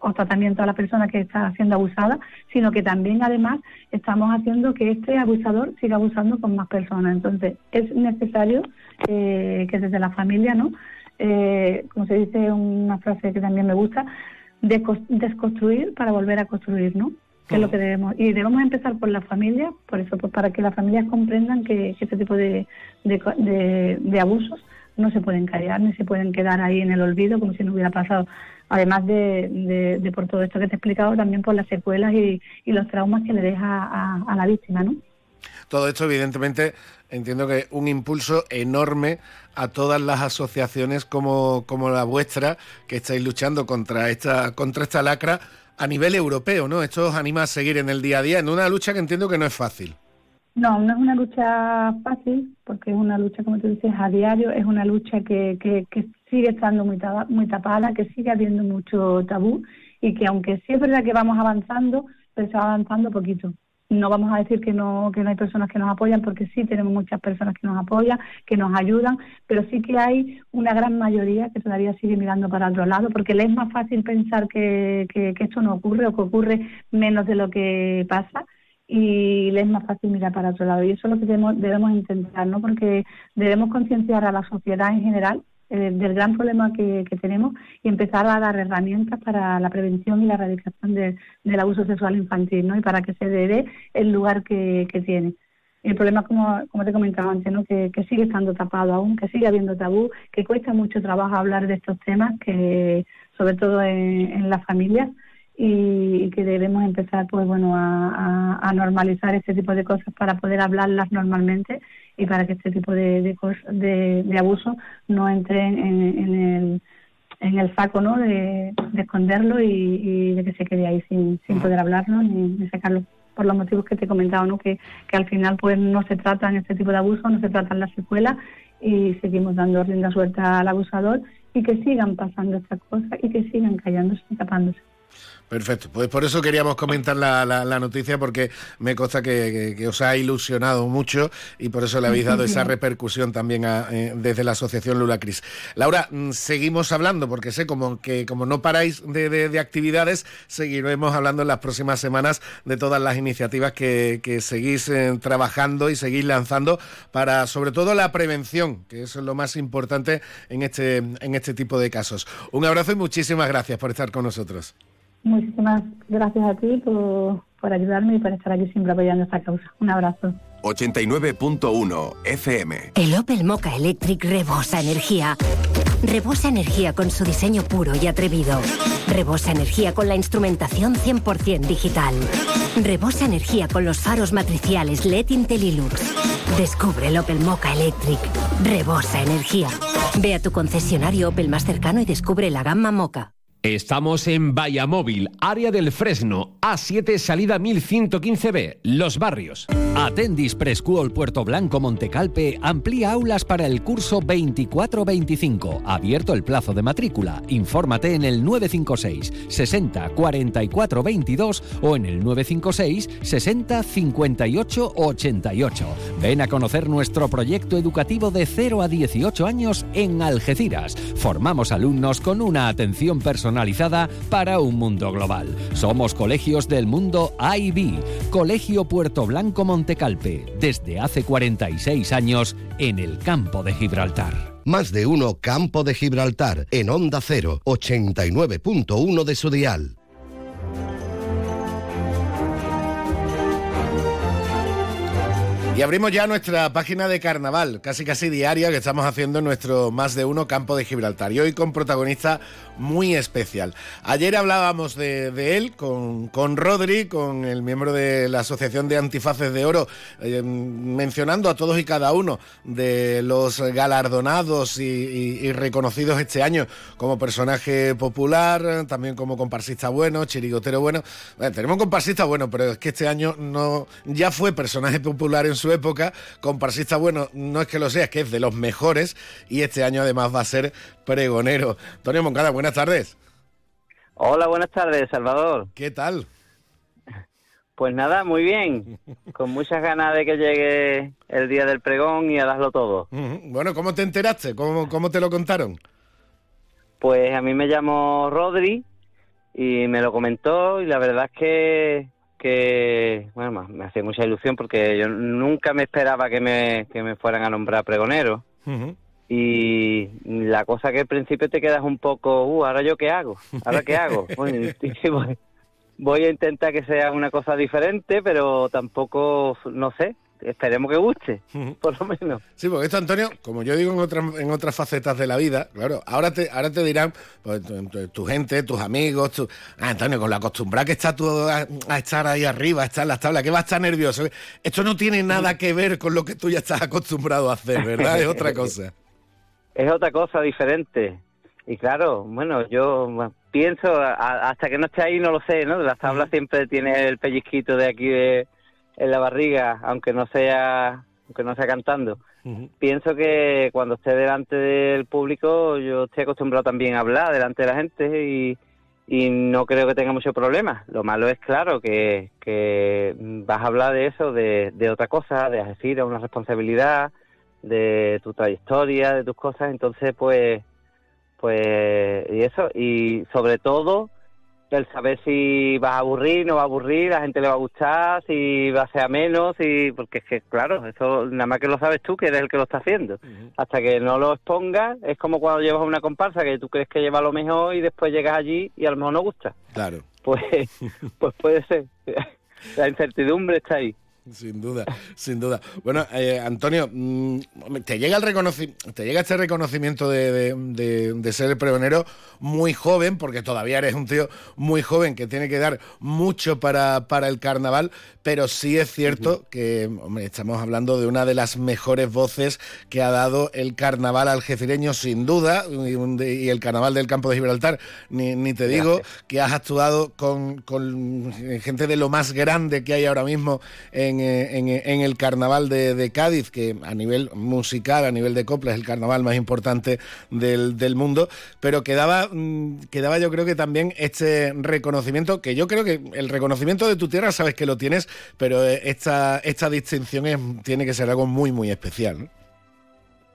o tratamiento a la persona que está siendo abusada, sino que también además estamos haciendo que este abusador siga abusando con más personas. Entonces es necesario eh, que desde la familia, ¿no? Eh, como se dice una frase que también me gusta, desconstruir para volver a construir, ¿no? que es lo que debemos y debemos empezar por la familia por eso pues para que las familias comprendan que, este tipo de, de abusos no se pueden callar ni se pueden quedar ahí en el olvido como si no hubiera pasado. Además de, por todo esto que te he explicado, también por las secuelas y, los traumas que le deja a, la víctima, ¿no? Todo esto, evidentemente, entiendo que un impulso enorme a todas las asociaciones como, como la vuestra, que estáis luchando contra esta, contra esta lacra a nivel europeo, ¿no? Esto os anima a seguir en el día a día, en una lucha que entiendo que no es fácil. No, no es una lucha fácil, porque es una lucha, como tú dices, a diario, es una lucha que, que, sigue estando muy, tapada, que sigue habiendo mucho tabú y que aunque sí es verdad que vamos avanzando, pero se va avanzando poquito. No vamos a decir que no, que no hay personas que nos apoyan, porque sí tenemos muchas personas que nos apoyan, que nos ayudan, pero sí que hay una gran mayoría que todavía sigue mirando para otro lado, porque le es más fácil pensar que, que esto no ocurre o que ocurre menos de lo que pasa y le es más fácil mirar para otro lado. Y eso es lo que debemos, intentar, ¿no? Porque debemos concienciar a la sociedad en general eh, del gran problema que, tenemos y empezar a dar herramientas para la prevención y la erradicación del abuso sexual infantil, ¿no? Y para que se dé el lugar que, tiene. El problema, como, como te comentaba antes, ¿no? Que, sigue estando tapado aún, que sigue habiendo tabú, que cuesta mucho trabajo hablar de estos temas, que sobre todo en las familias, y, que debemos empezar pues bueno a, normalizar este tipo de cosas para poder hablarlas normalmente y para que este tipo de, de, de, abuso no entre en, en, el en el saco ¿no? de, esconderlo y, de que se quede ahí sin, sin poder hablarlo ni, sacarlo por los motivos que te he comentado, ¿no? que, que al final pues no se tratan este tipo de abuso, no se tratan las secuelas y seguimos dando rienda suelta al abusador y que sigan pasando estas cosas y que sigan callándose y tapándose. Perfecto, pues por eso queríamos comentar la, la, noticia porque me consta que, os ha ilusionado mucho y por eso le habéis dado esa repercusión también eh, desde la asociación Lula Cris. Laura, mm, seguimos hablando porque sé como que como no paráis de, actividades, seguiremos hablando en las próximas semanas de todas las iniciativas que, seguís eh, trabajando y seguís lanzando para sobre todo la prevención, que eso es lo más importante en este, en este tipo de casos. Un abrazo y muchísimas gracias por estar con nosotros. Muchísimas gracias a ti por, por ayudarme y por estar aquí siempre apoyando esta causa. Un abrazo. 89.1 FM. El Opel Mocha Electric rebosa energía. Rebosa energía con su diseño puro y atrevido. Rebosa energía con la instrumentación 100% digital. Rebosa energía con los faros matriciales LED Intellilux. Descubre el Opel Mocha Electric. Rebosa energía. Ve a tu concesionario Opel más cercano y descubre la gama Mocha. Estamos en Vallamóvil, área del Fresno, A7, salida 1115B, Los Barrios. Atendis Preschool Puerto Blanco Montecalpe amplía aulas para el curso 24-25. Abierto el plazo de matrícula. Infórmate en el 956 60 44 22 o en el 956 60 58 88. Ven a conocer nuestro proyecto educativo de 0 a 18 años en Algeciras. Formamos alumnos con una atención personal personalizada para un mundo global. Somos colegios del mundo IB, Colegio Puerto Blanco Montecalpe, desde hace 46 años en el campo de Gibraltar. Más de uno Campo de Gibraltar, en Onda 0, 89.1 de su dial. Y abrimos ya nuestra página de carnaval, casi casi diaria, que estamos haciendo en nuestro más de uno campo de Gibraltar. Y hoy con protagonista muy especial. Ayer hablábamos de, él con, con, Rodri, con el miembro de la Asociación de Antifaces de Oro, eh, mencionando a todos y cada uno de los galardonados y, reconocidos este año como personaje popular, también como comparsista bueno, chirigotero bueno. tenemos un comparsista bueno, pero es que este año no ya fue personaje popular en su época, comparsista bueno, no es que lo sea, es que es de los mejores y este año además va a ser pregonero. Antonio Moncada, buenas tardes. Hola, buenas tardes, Salvador. ¿Qué tal? Pues nada, muy bien. Con muchas ganas de que llegue el día del pregón y a darlo todo. Bueno, ¿cómo te enteraste? ¿Cómo, cómo te lo contaron? Pues a mí me llamó Rodri y me lo comentó y la verdad es que que, bueno, me hacía mucha ilusión porque yo nunca me esperaba que me, que me fueran a nombrar pregonero. Y la cosa que al principio te quedas un poco, uh, ¿ahora yo qué hago? ¿Ahora qué hago? voy a intentar que sea una cosa diferente, pero tampoco, no sé, esperemos que guste, por lo menos. Sí, porque esto, Antonio, como yo digo en otras, en otras facetas de la vida, claro, ahora te, ahora te dirán pues, tu, gente, tus amigos, tu, ah, Antonio, con la acostumbrada que estás tú a, estar ahí arriba, a estar en las tablas, que vas a estar nervioso. Esto no tiene nada que ver con lo que tú ya estás acostumbrado a hacer, ¿verdad? Es otra cosa. Es otra cosa diferente. Y claro, bueno, yo pienso, hasta que no esté ahí no lo sé, ¿no? Las tablas siempre tiene el pellizquito de aquí de en la barriga, aunque no sea, aunque no sea cantando. Pienso que cuando esté delante del público, yo estoy acostumbrado también a hablar delante de la gente y, y no creo que tenga mucho problema. Lo malo es, claro, que, que vas a hablar de eso, de, de otra cosa, de decir, una responsabilidad, de tu trayectoria, de tus cosas. Entonces, pues, pues, y eso, y sobre todo, el saber si vas a aburrir, no va a aburrir, la gente le va a gustar, si va a ser menos, y porque es que, claro, eso nada más que lo sabes tú, que eres el que lo está haciendo. Hasta que no lo expongas, es como cuando llevas una comparsa que tú crees que lleva lo mejor y después llegas allí y a lo mejor no gusta. Claro. Pues, pues puede ser. La incertidumbre está ahí. Sin duda, sin duda. Bueno, eh, Antonio, mm, te llega el reconocimiento, te llega este reconocimiento de, de, ser el pregonero muy joven, porque todavía eres un tío muy joven que tiene que dar mucho para, para el carnaval, pero sí es cierto que estamos hablando de una de las mejores voces que ha dado el carnaval algecireño, sin duda, y, el carnaval del campo de Gibraltar, ni, ni te digo, que has actuado con, con gente de lo más grande que hay ahora mismo en en, el carnaval de, Cádiz, que a nivel musical, a nivel de copla, es el carnaval más importante del, mundo, pero quedaba, mm, quedaba yo creo que también este reconocimiento, que yo creo que el reconocimiento de tu tierra sabes que lo tienes, pero eh, esta, esta distinción tiene que ser algo muy, muy especial.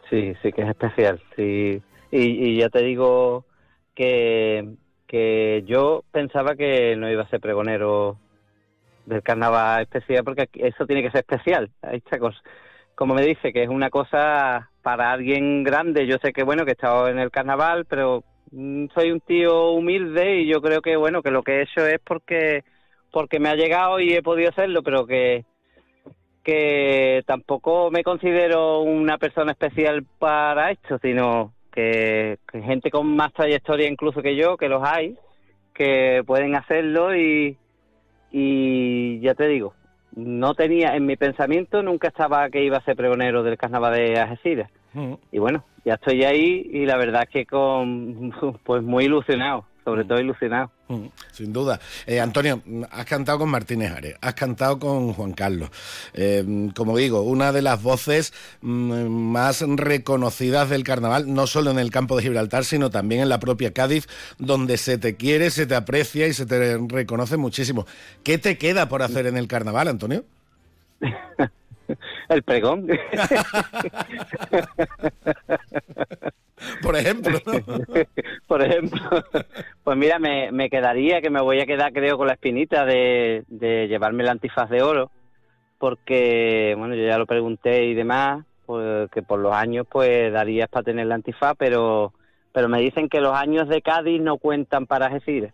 Sí, sí que es especial, sí. Y, ya te digo que, que yo pensaba que no iba a ser pregonero del carnaval especial, porque eso tiene que ser especial. Esta cosa, como me dice, que es una cosa para alguien grande. Yo sé que, bueno, que he estado en el carnaval, pero mm, soy un tío humilde y yo creo que, bueno, que lo que he hecho es porque, porque me ha llegado y he podido hacerlo, pero que que tampoco me considero una persona especial para esto, sino que, que gente con más trayectoria incluso que yo, que los hay, que pueden hacerlo y, y ya te digo, no tenía en mi pensamiento, nunca estaba que iba a ser pregonero del carnaval de Algeciras. Mm. Y bueno, ya estoy ahí y la verdad es que con pues muy ilusionado sobre todo ilusionado. Mm, sin duda. Eh, Antonio, has cantado con Martínez Ares, has cantado con Juan Carlos. Eh, como digo, una de las voces mm, más reconocidas del carnaval, no solo en el campo de Gibraltar, sino también en la propia Cádiz, donde se te quiere, se te aprecia y se te reconoce muchísimo. ¿Qué te queda por hacer en el carnaval, Antonio? el pregón. Por ejemplo. Por ejemplo. Pues mira, me, me, quedaría, que me voy a quedar creo con la espinita de, de llevarme el antifaz de oro, porque, bueno, yo ya lo pregunté y demás, pues, que por los años pues darías para tener el antifaz, pero, pero me dicen que los años de Cádiz no cuentan para Algeciras.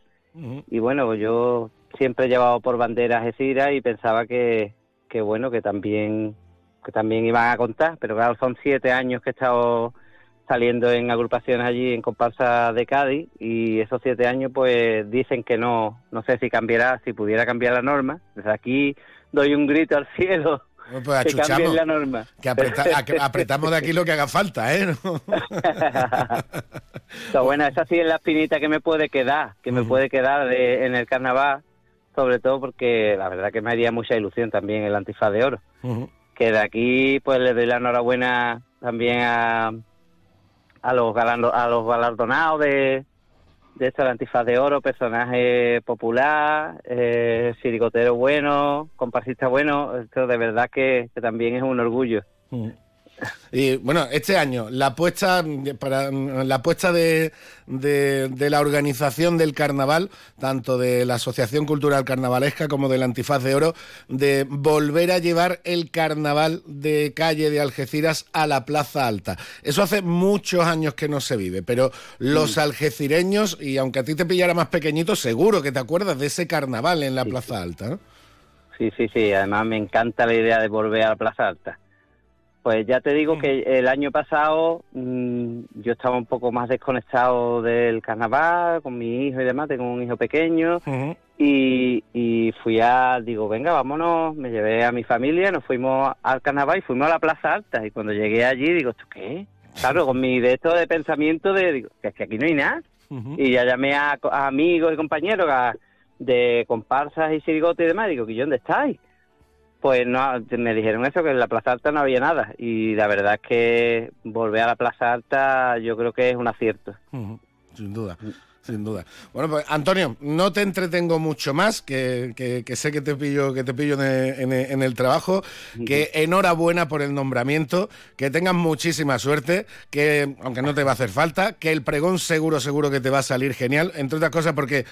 Y bueno, yo siempre he llevado por bandera Algeciras y pensaba que, que bueno, que también, que también iban a contar, pero claro, son siete años que he estado saliendo en agrupaciones allí en comparsa de Cádiz y esos siete años pues dicen que no, no sé si cambiará, si pudiera cambiar la norma. Desde aquí doy un grito al cielo. Pues que cambien la norma. Que apretamos de aquí lo que haga falta, ¿eh? bueno, esa sí es la espinita que me puede quedar, que me puede quedar en el carnaval, sobre todo porque la verdad que me haría mucha ilusión también el antifaz de oro. Que de aquí pues le doy la enhorabuena también a, a los a los galardonados de, de este antifaz de oro, personaje popular, eh, sirigotero bueno, comparsista bueno, esto de verdad que, también es un orgullo. Y bueno, este año, la apuesta, para, la apuesta de, de, la organización del carnaval, tanto de la Asociación Cultural Carnavalesca como del Antifaz de Oro, de volver a llevar el carnaval de calle de Algeciras a la Plaza Alta. Eso hace muchos años que no se vive, pero los algecireños, y aunque a ti te pillara más pequeñito, seguro que te acuerdas de ese carnaval en la Plaza Alta, ¿no? Sí, sí, sí, además me encanta la idea de volver a la Plaza Alta pues ya te digo que el año pasado mm, yo estaba un poco más desconectado del carnaval con mi hijo y demás, tengo un hijo pequeño y, y fui a, digo, venga, vámonos, me llevé a mi familia, nos fuimos al carnaval y fuimos a la Plaza Alta y cuando llegué allí digo, ¿esto qué? Claro, con mi de esto de pensamiento de, digo, que es que aquí no hay nada. Y ya llamé a, amigos y compañeros de comparsas y sirigotes y demás, digo, ¿y dónde estáis? Pues no, me dijeron eso, que en la Plaza Alta no había nada. Y la verdad es que volver a la Plaza Alta yo creo que es un acierto. Sin duda. Sin duda. Bueno, pues Antonio, no te entretengo mucho más, que, que, sé que te pillo, que te pillo en, el trabajo, que enhorabuena por el nombramiento, que tengas muchísima suerte, que aunque no te va a hacer falta, que el pregón seguro, seguro que te va a salir genial, entre otras cosas porque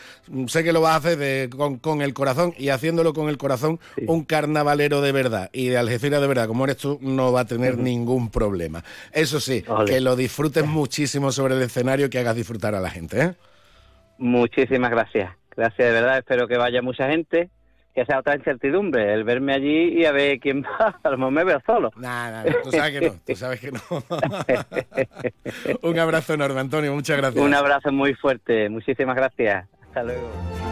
sé que lo vas a hacer con, el corazón y haciéndolo con el corazón, un carnavalero de verdad y de Algeciras de verdad, como eres tú, no va a tener ningún problema. Eso sí, que lo disfrutes muchísimo sobre el escenario, que hagas disfrutar a la gente. ¿eh? Muchísimas gracias. Gracias de verdad. Espero que vaya mucha gente que sea otra incertidumbre, el verme allí y a ver quién va, a lo mejor me veo solo. Nada, tú sabes que no, tú sabes que no. Un abrazo enorme, Antonio, muchas gracias. Un abrazo muy fuerte, muchísimas gracias. Hasta luego.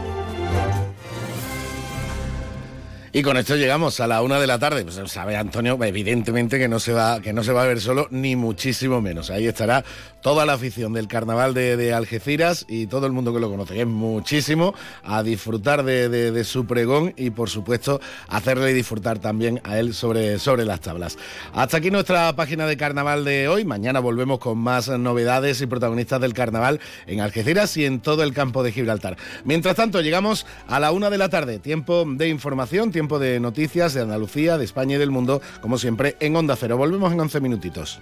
Y con esto llegamos a la una de la tarde. Pues sabe Antonio, evidentemente que no se va, que no se va a ver solo, ni muchísimo menos. Ahí estará toda la afición del carnaval de, Algeciras y todo el mundo que lo conoce. Es muchísimo a disfrutar de, su pregón y por supuesto hacerle disfrutar también a él sobre, sobre las tablas. Hasta aquí nuestra página de carnaval de hoy. Mañana volvemos con más novedades y protagonistas del carnaval en Algeciras y en todo el campo de Gibraltar. Mientras tanto, llegamos a la una de la tarde. Tiempo de información, tiempo de noticias de Andalucía, de España y del mundo, como siempre, en Onda Cero. Volvemos en 11 minutitos.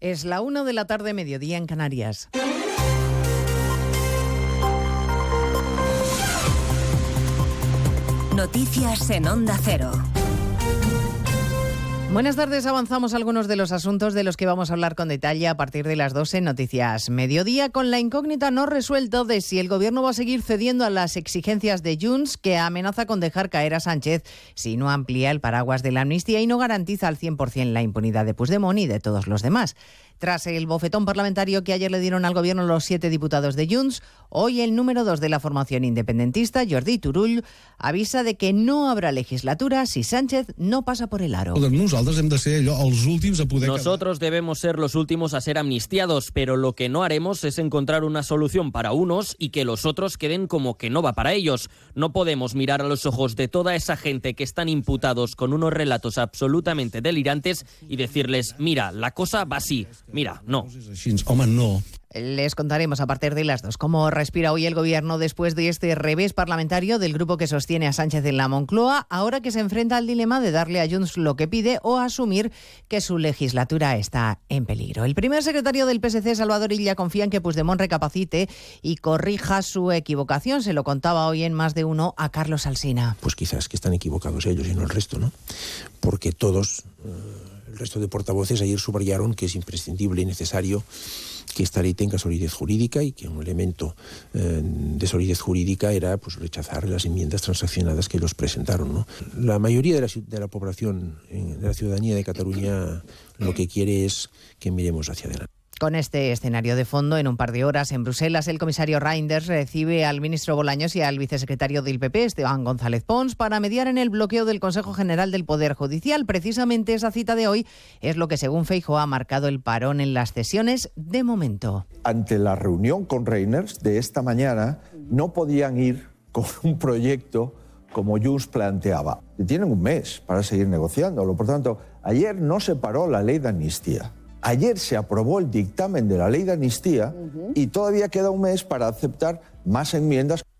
Es la una de la tarde, mediodía en Canarias. Noticias en Onda Cero. Buenas tardes, avanzamos algunos de los asuntos de los que vamos a hablar con detalle a partir de las 12 en Noticias Mediodía, con la incógnita no resuelta de si el Gobierno va a seguir cediendo a las exigencias de Junts, que amenaza con dejar caer a Sánchez si no amplía el paraguas de la amnistía y no garantiza al 100% la impunidad de Puigdemont y de todos los demás. Tras el bofetón parlamentario que ayer le dieron al Gobierno los siete diputados de Junts, hoy el número dos de la formación independentista, Jordi Turull, avisa de que no habrá legislatura si Sánchez no pasa por el aro. Nosotros debemos ser los últimos a ser amnistiados, pero lo que no haremos es encontrar una solución para unos y que los otros queden como que no va para ellos. No podemos mirar a los ojos de toda esa gente que están imputados con unos relatos absolutamente delirantes y decirles, mira, la cosa va así. Mira, no. Les contaremos a partir de las dos cómo respira hoy el gobierno después de este revés parlamentario del grupo que sostiene a Sánchez en la Moncloa, ahora que se enfrenta al dilema de darle a Junts lo que pide o asumir que su legislatura está en peligro. El primer secretario del PSC, Salvador Illa, confía en que Puigdemont recapacite y corrija su equivocación. Se lo contaba hoy en más de uno a Carlos Alsina. Pues quizás que están equivocados ellos y no el resto, ¿no? Porque todos... Eh, el resto de portavoces ayer subrayaron que es imprescindible y necesario que esta ley tenga solidez jurídica y que un elemento eh, de solidez jurídica era pues, rechazar las enmiendas transaccionadas que los presentaron. La mayoría de la, de la población, de la ciudadanía de Cataluña, lo que quiere es que miremos hacia adelante. Con este escenario de fondo, en un par de horas en Bruselas, el comisario Reinders recibe al ministro Bolaños y al vicesecretario del PP, Esteban González Pons, para mediar en el bloqueo del Consejo General del Poder Judicial. Precisamente esa cita de hoy es lo que, según Feijo, ha marcado el parón en las sesiones de momento. Ante la reunión con Reinders de esta mañana, no podían ir con un proyecto como Junts planteaba. Tienen un mes para seguir negociándolo. Por tanto, ayer no se paró la ley de amnistía. Ayer se aprobó el dictamen de la ley de amnistía y todavía queda un mes para aceptar más enmiendas.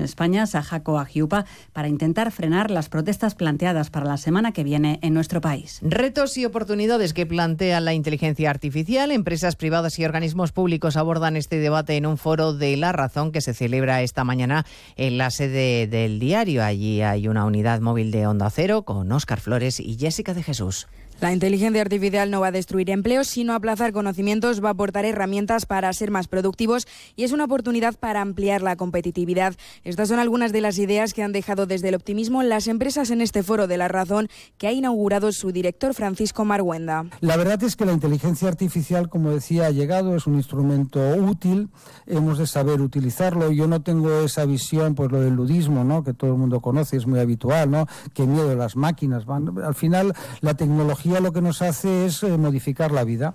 en España, Sajaco Agiupa, para intentar frenar las protestas planteadas para la semana que viene en nuestro país. Retos y oportunidades que plantea la inteligencia artificial. Empresas privadas y organismos públicos abordan este debate en un foro de La Razón que se celebra esta mañana en la sede del diario. Allí hay una unidad móvil de Onda Cero con Óscar Flores y Jessica de Jesús. La inteligencia artificial no va a destruir empleos, sino aplazar conocimientos, va a aportar herramientas para ser más productivos y es una oportunidad para ampliar la competitividad. Estas son algunas de las ideas que han dejado desde el optimismo las empresas en este foro de la razón que ha inaugurado su director Francisco Marguenda. La verdad es que la inteligencia artificial, como decía, ha llegado, es un instrumento útil, hemos de saber utilizarlo. Yo no tengo esa visión, pues lo del ludismo, ¿no? que todo el mundo conoce, es muy habitual, ¿no? que miedo las máquinas. Al final, la tecnología lo que nos hace es eh, modificar la vida.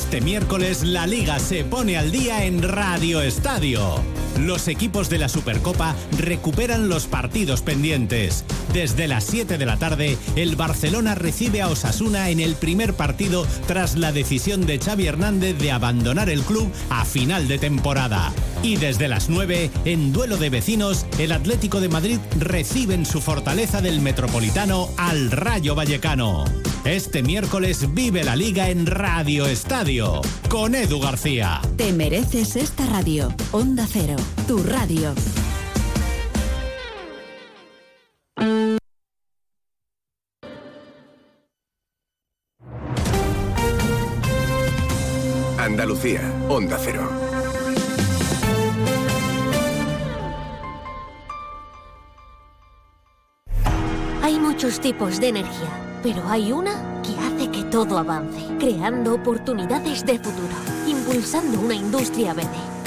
Este miércoles la liga se pone al día en Radio Estadio. Los equipos de la Supercopa recuperan los partidos pendientes. Desde las 7 de la tarde, el Barcelona recibe a Osasuna en el primer partido tras la decisión de Xavi Hernández de abandonar el club a final de temporada. Y desde las 9, en duelo de vecinos, el Atlético de Madrid recibe en su fortaleza del Metropolitano al Rayo Vallecano. Este miércoles vive la liga en Radio Estadio con Edu García. Te mereces esta radio. Onda Cero, tu radio. Andalucía, Onda Cero. Hay muchos tipos de energía pero hay una que hace que todo avance, creando oportunidades de futuro, impulsando una industria verde,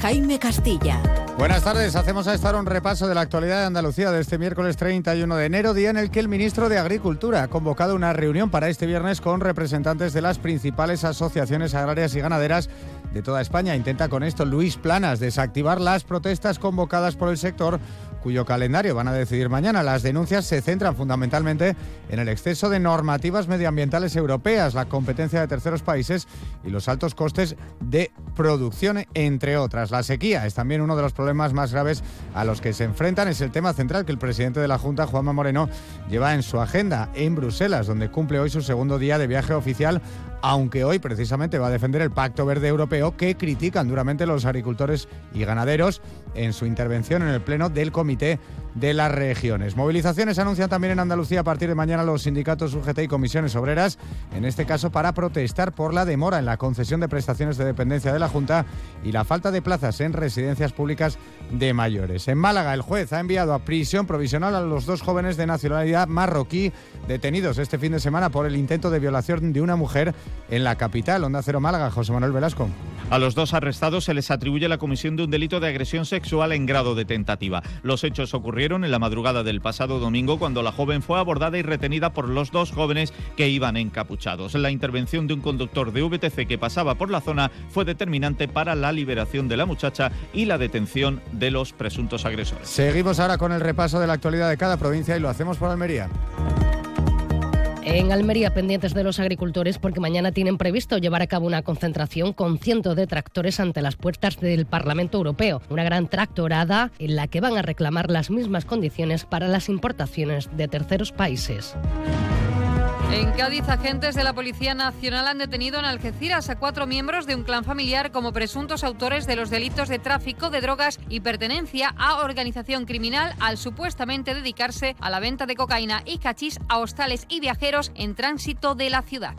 Jaime Castilla. Buenas tardes, hacemos a estar un repaso de la actualidad de Andalucía de este miércoles 31 de enero, día en el que el ministro de Agricultura ha convocado una reunión para este viernes con representantes de las principales asociaciones agrarias y ganaderas de toda España. Intenta con esto Luis Planas desactivar las protestas convocadas por el sector cuyo calendario van a decidir mañana. Las denuncias se centran fundamentalmente en el exceso de normativas medioambientales europeas, la competencia de terceros países y los altos costes de producción, entre otras. La sequía es también uno de los problemas más graves a los que se enfrentan. Es el tema central que el presidente de la Junta, Juanma Moreno, lleva en su agenda en Bruselas, donde cumple hoy su segundo día de viaje oficial aunque hoy precisamente va a defender el Pacto Verde Europeo que critican duramente los agricultores y ganaderos en su intervención en el Pleno del Comité de las Regiones. Movilizaciones anuncian también en Andalucía a partir de mañana los sindicatos UGT y comisiones obreras, en este caso para protestar por la demora en la concesión de prestaciones de dependencia de la Junta y la falta de plazas en residencias públicas de mayores. En Málaga, el juez ha enviado a prisión provisional a los dos jóvenes de nacionalidad marroquí detenidos este fin de semana por el intento de violación de una mujer en la capital. Onda Cero Málaga, José Manuel Velasco. A los dos arrestados se les atribuye la comisión de un delito de agresión sexual en grado de tentativa. Los hechos ocurrieron en la madrugada del pasado domingo cuando la joven fue abordada y retenida por los dos jóvenes que iban encapuchados. La intervención de un conductor de VTC que pasaba por la zona fue determinante para la liberación de la muchacha y la detención de los presuntos agresores. Seguimos ahora con el repaso de la actualidad de cada provincia y lo hacemos por Almería. En Almería, pendientes de los agricultores, porque mañana tienen previsto llevar a cabo una concentración con cientos de tractores ante las puertas del Parlamento Europeo. Una gran tractorada en la que van a reclamar las mismas condiciones para las importaciones de terceros países. En Cádiz, agentes de la Policía Nacional han detenido en Algeciras a cuatro miembros de un clan familiar como presuntos autores de los delitos de tráfico de drogas y pertenencia a organización criminal al supuestamente dedicarse a la venta de cocaína y cachís a hostales y viajeros en tránsito de la ciudad.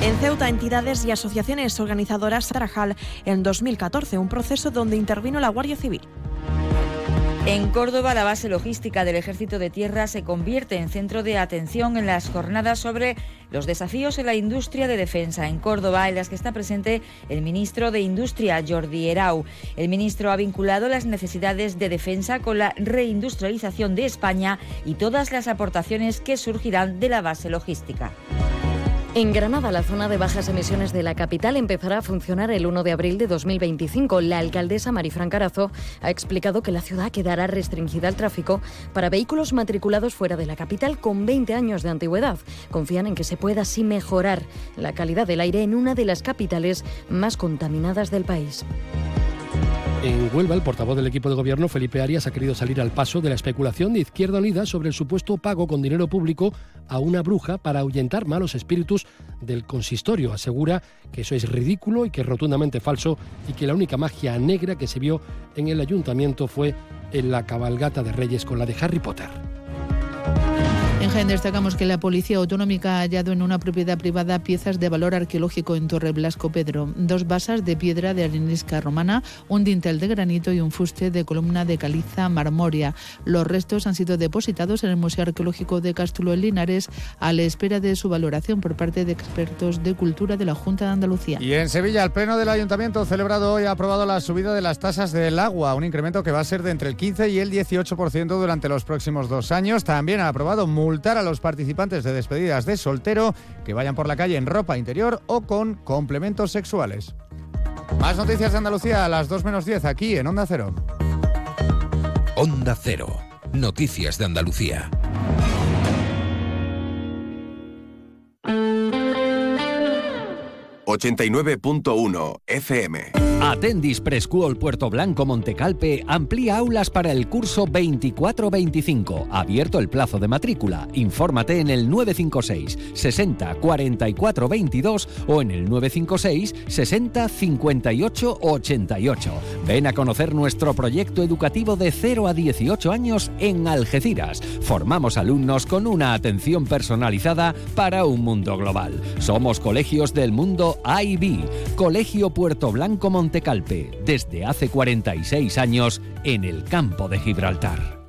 En Ceuta, entidades y asociaciones organizadoras Trajal en 2014, un proceso donde intervino la Guardia Civil. En Córdoba, la base logística del Ejército de Tierra se convierte en centro de atención en las jornadas sobre los desafíos en la industria de defensa en Córdoba, en las que está presente el ministro de Industria, Jordi Erau. El ministro ha vinculado las necesidades de defensa con la reindustrialización de España y todas las aportaciones que surgirán de la base logística. En Granada, la zona de bajas emisiones de la capital empezará a funcionar el 1 de abril de 2025. La alcaldesa Marifran Carazo ha explicado que la ciudad quedará restringida al tráfico para vehículos matriculados fuera de la capital con 20 años de antigüedad. Confían en que se pueda así mejorar la calidad del aire en una de las capitales más contaminadas del país. En Huelva, el portavoz del equipo de gobierno, Felipe Arias, ha querido salir al paso de la especulación de Izquierda Unida sobre el supuesto pago con dinero público a una bruja para ahuyentar malos espíritus del consistorio. Asegura que eso es ridículo y que es rotundamente falso y que la única magia negra que se vio en el ayuntamiento fue en la cabalgata de Reyes con la de Harry Potter. Jaén destacamos que la Policía Autonómica ha hallado en una propiedad privada piezas de valor arqueológico en Torre Blasco Pedro, dos basas de piedra de arenisca romana, un dintel de granito y un fuste de columna de caliza marmoria. Los restos han sido depositados en el Museo Arqueológico de Cástulo en Linares a la espera de su valoración por parte de expertos de cultura de la Junta de Andalucía. Y en Sevilla, el Pleno del Ayuntamiento celebrado hoy ha aprobado la subida de las tasas del agua, un incremento que va a ser de entre el 15 y el 18% durante los próximos dos años. También ha aprobado a los participantes de despedidas de soltero que vayan por la calle en ropa interior o con complementos sexuales. Más noticias de Andalucía a las 2 menos 10 aquí en Onda Cero. Onda Cero. Noticias de Andalucía. 89.1 FM. Atendis Preschool Puerto Blanco Montecalpe amplía aulas para el curso 24-25. Abierto el plazo de matrícula. Infórmate en el 956 60 44 22 o en el 956 60 58 88. Ven a conocer nuestro proyecto educativo de 0 a 18 años en Algeciras. Formamos alumnos con una atención personalizada para un mundo global. Somos colegios del mundo IB, Colegio Puerto Blanco Montecalpe, desde hace 46 años en el campo de Gibraltar.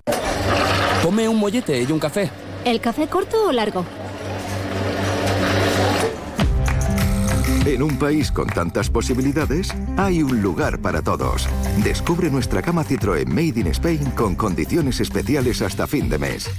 Tome un mollete y un café. ¿El café corto o largo? En un país con tantas posibilidades, hay un lugar para todos. Descubre nuestra cama Citroën Made in Spain con condiciones especiales hasta fin de mes.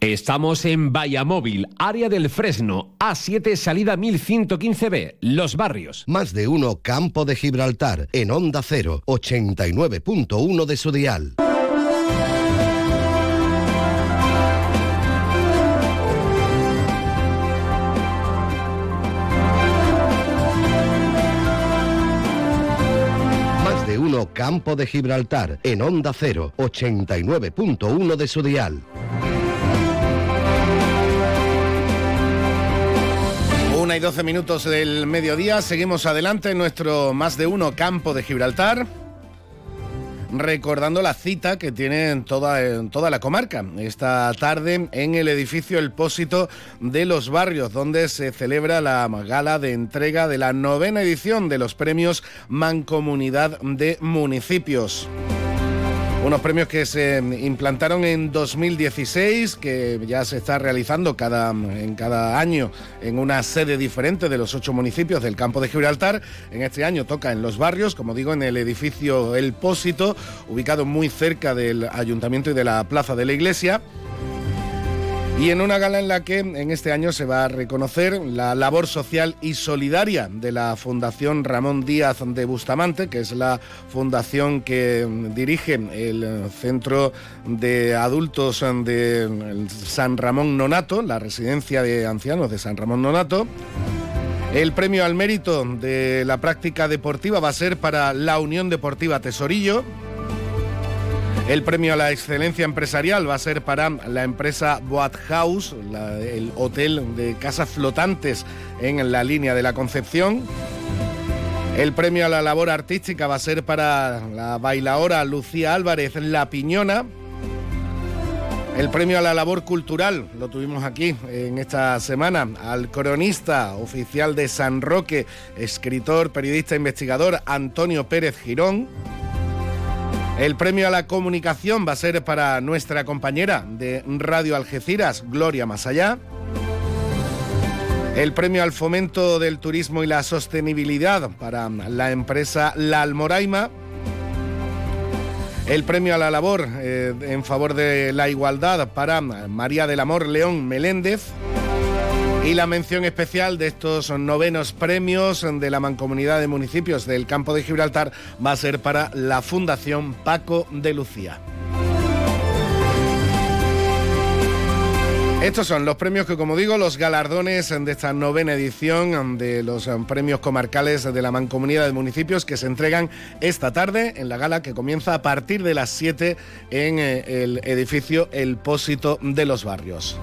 Estamos en Vallamóvil, área del Fresno, A7, salida 1115B, Los Barrios. Más de uno Campo de Gibraltar, en Onda 0, 89.1 de su dial. Más de uno Campo de Gibraltar, en Onda 0, 89.1 de su dial. Y 12 minutos del mediodía, seguimos adelante en nuestro más de uno campo de Gibraltar. Recordando la cita que tiene en toda, toda la comarca, esta tarde en el edificio El Pósito de los Barrios, donde se celebra la gala de entrega de la novena edición de los premios Mancomunidad de Municipios. Unos premios que se implantaron en 2016, que ya se está realizando cada, en cada año en una sede diferente de los ocho municipios del campo de Gibraltar. En este año toca en los barrios, como digo, en el edificio El Pósito, ubicado muy cerca del ayuntamiento y de la plaza de la iglesia. Y en una gala en la que en este año se va a reconocer la labor social y solidaria de la Fundación Ramón Díaz de Bustamante, que es la fundación que dirige el Centro de Adultos de San Ramón Nonato, la residencia de ancianos de San Ramón Nonato. El premio al mérito de la práctica deportiva va a ser para la Unión Deportiva Tesorillo. El premio a la excelencia empresarial va a ser para la empresa Boat House, el hotel de casas flotantes en la línea de la Concepción. El premio a la labor artística va a ser para la bailaora Lucía Álvarez La Piñona. El premio a la labor cultural lo tuvimos aquí en esta semana al cronista oficial de San Roque, escritor, periodista, investigador Antonio Pérez Girón. El premio a la comunicación va a ser para nuestra compañera de Radio Algeciras, Gloria Masallá. El premio al fomento del turismo y la sostenibilidad para la empresa La Almoraima. El premio a la labor eh, en favor de la igualdad para María del Amor León Meléndez. Y la mención especial de estos novenos premios de la Mancomunidad de Municipios del Campo de Gibraltar va a ser para la Fundación Paco de Lucía. Estos son los premios que, como digo, los galardones de esta novena edición de los premios comarcales de la Mancomunidad de Municipios que se entregan esta tarde en la gala que comienza a partir de las 7 en eh, el edificio El Pósito de los Barrios.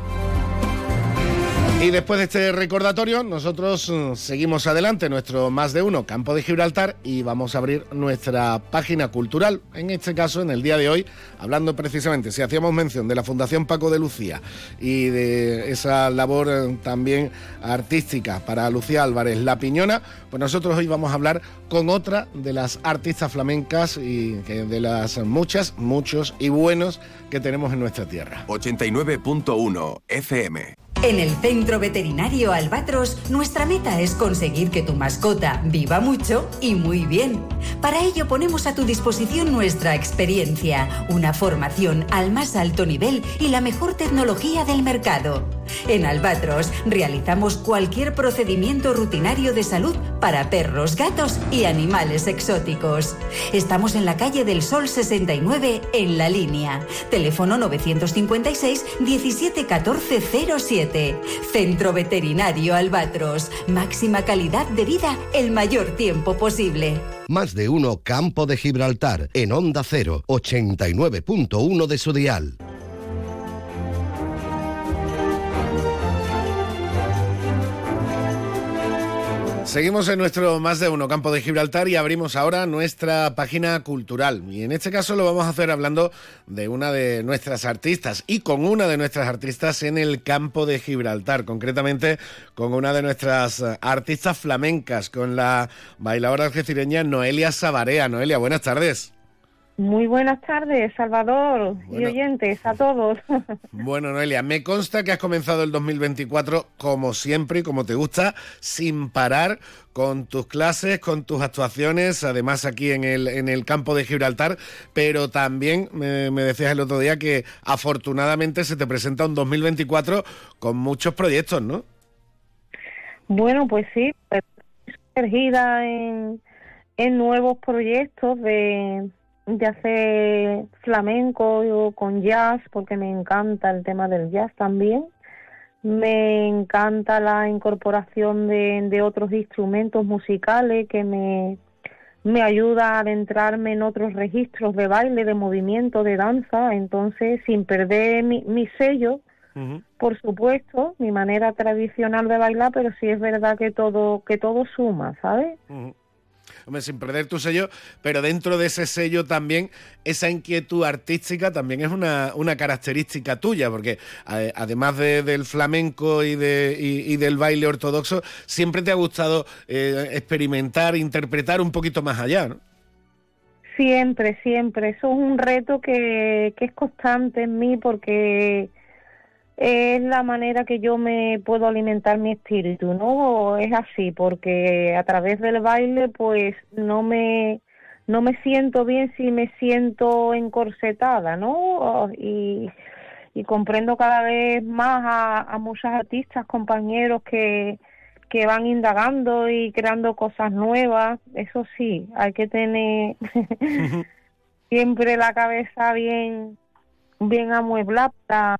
Y después de este recordatorio, nosotros mm, seguimos adelante nuestro más de uno Campo de Gibraltar y vamos a abrir nuestra página cultural, en este caso en el día de hoy, hablando precisamente, si hacíamos mención de la Fundación Paco de Lucía y de esa labor eh, también artística para Lucía Álvarez La Piñona, pues nosotros hoy vamos a hablar con otra de las artistas flamencas y de las muchas, muchos y buenos que tenemos en nuestra tierra. 89.1 FM. En el Centro Veterinario Albatros, nuestra meta es conseguir que tu mascota viva mucho y muy bien. Para ello ponemos a tu disposición nuestra experiencia, una formación al más alto nivel y la mejor tecnología del mercado. En Albatros realizamos cualquier procedimiento rutinario de salud para perros, gatos y animales exóticos. Estamos en la calle del Sol 69 en la línea. Teléfono 956 171407. Centro Veterinario Albatros. Máxima calidad de vida el mayor tiempo posible. Más de uno Campo de Gibraltar en Onda 0, 89.1 de su dial. Seguimos en nuestro más de uno campo de Gibraltar y abrimos ahora nuestra página cultural. Y en este caso lo vamos a hacer hablando de una de nuestras artistas y con una de nuestras artistas en el campo de Gibraltar, concretamente con una de nuestras artistas flamencas, con la bailadora algecireña Noelia Sabarea. Noelia, buenas tardes. Muy buenas tardes, Salvador y oyentes, a todos. Bueno, Noelia, me consta que has comenzado el 2024 como siempre y como te gusta, sin parar con tus clases, con tus actuaciones, además aquí en el, en el campo de Gibraltar, pero también me, me decías el otro día que afortunadamente se te presenta un 2024 con muchos proyectos, ¿no? Bueno, pues sí, pues, en, en nuevos proyectos de de hacer flamenco con jazz, porque me encanta el tema del jazz también. Me encanta la incorporación de, de otros instrumentos musicales que me, me ayuda a adentrarme en otros registros de baile, de movimiento, de danza, entonces sin perder mi, mi sello, por supuesto, mi manera tradicional de bailar, pero sí es verdad que todo, que todo suma, ¿sabes? Hombre, sin perder tu sello, pero dentro de ese sello también esa inquietud artística también es una, una característica tuya, porque además del flamenco y, de, y, del baile ortodoxo, siempre te ha gustado eh, experimentar, interpretar un poquito más allá, ¿no? Siempre, siempre. Eso es un reto que, que es constante en mí porque es la manera que yo me puedo alimentar mi espíritu, ¿no? Es así, porque a través del baile, pues no me no me siento bien si me siento encorsetada, ¿no? Y, y comprendo cada vez más a, a muchos artistas, compañeros que, que van indagando y creando cosas nuevas. Eso sí, hay que tener siempre la cabeza bien, bien amueblada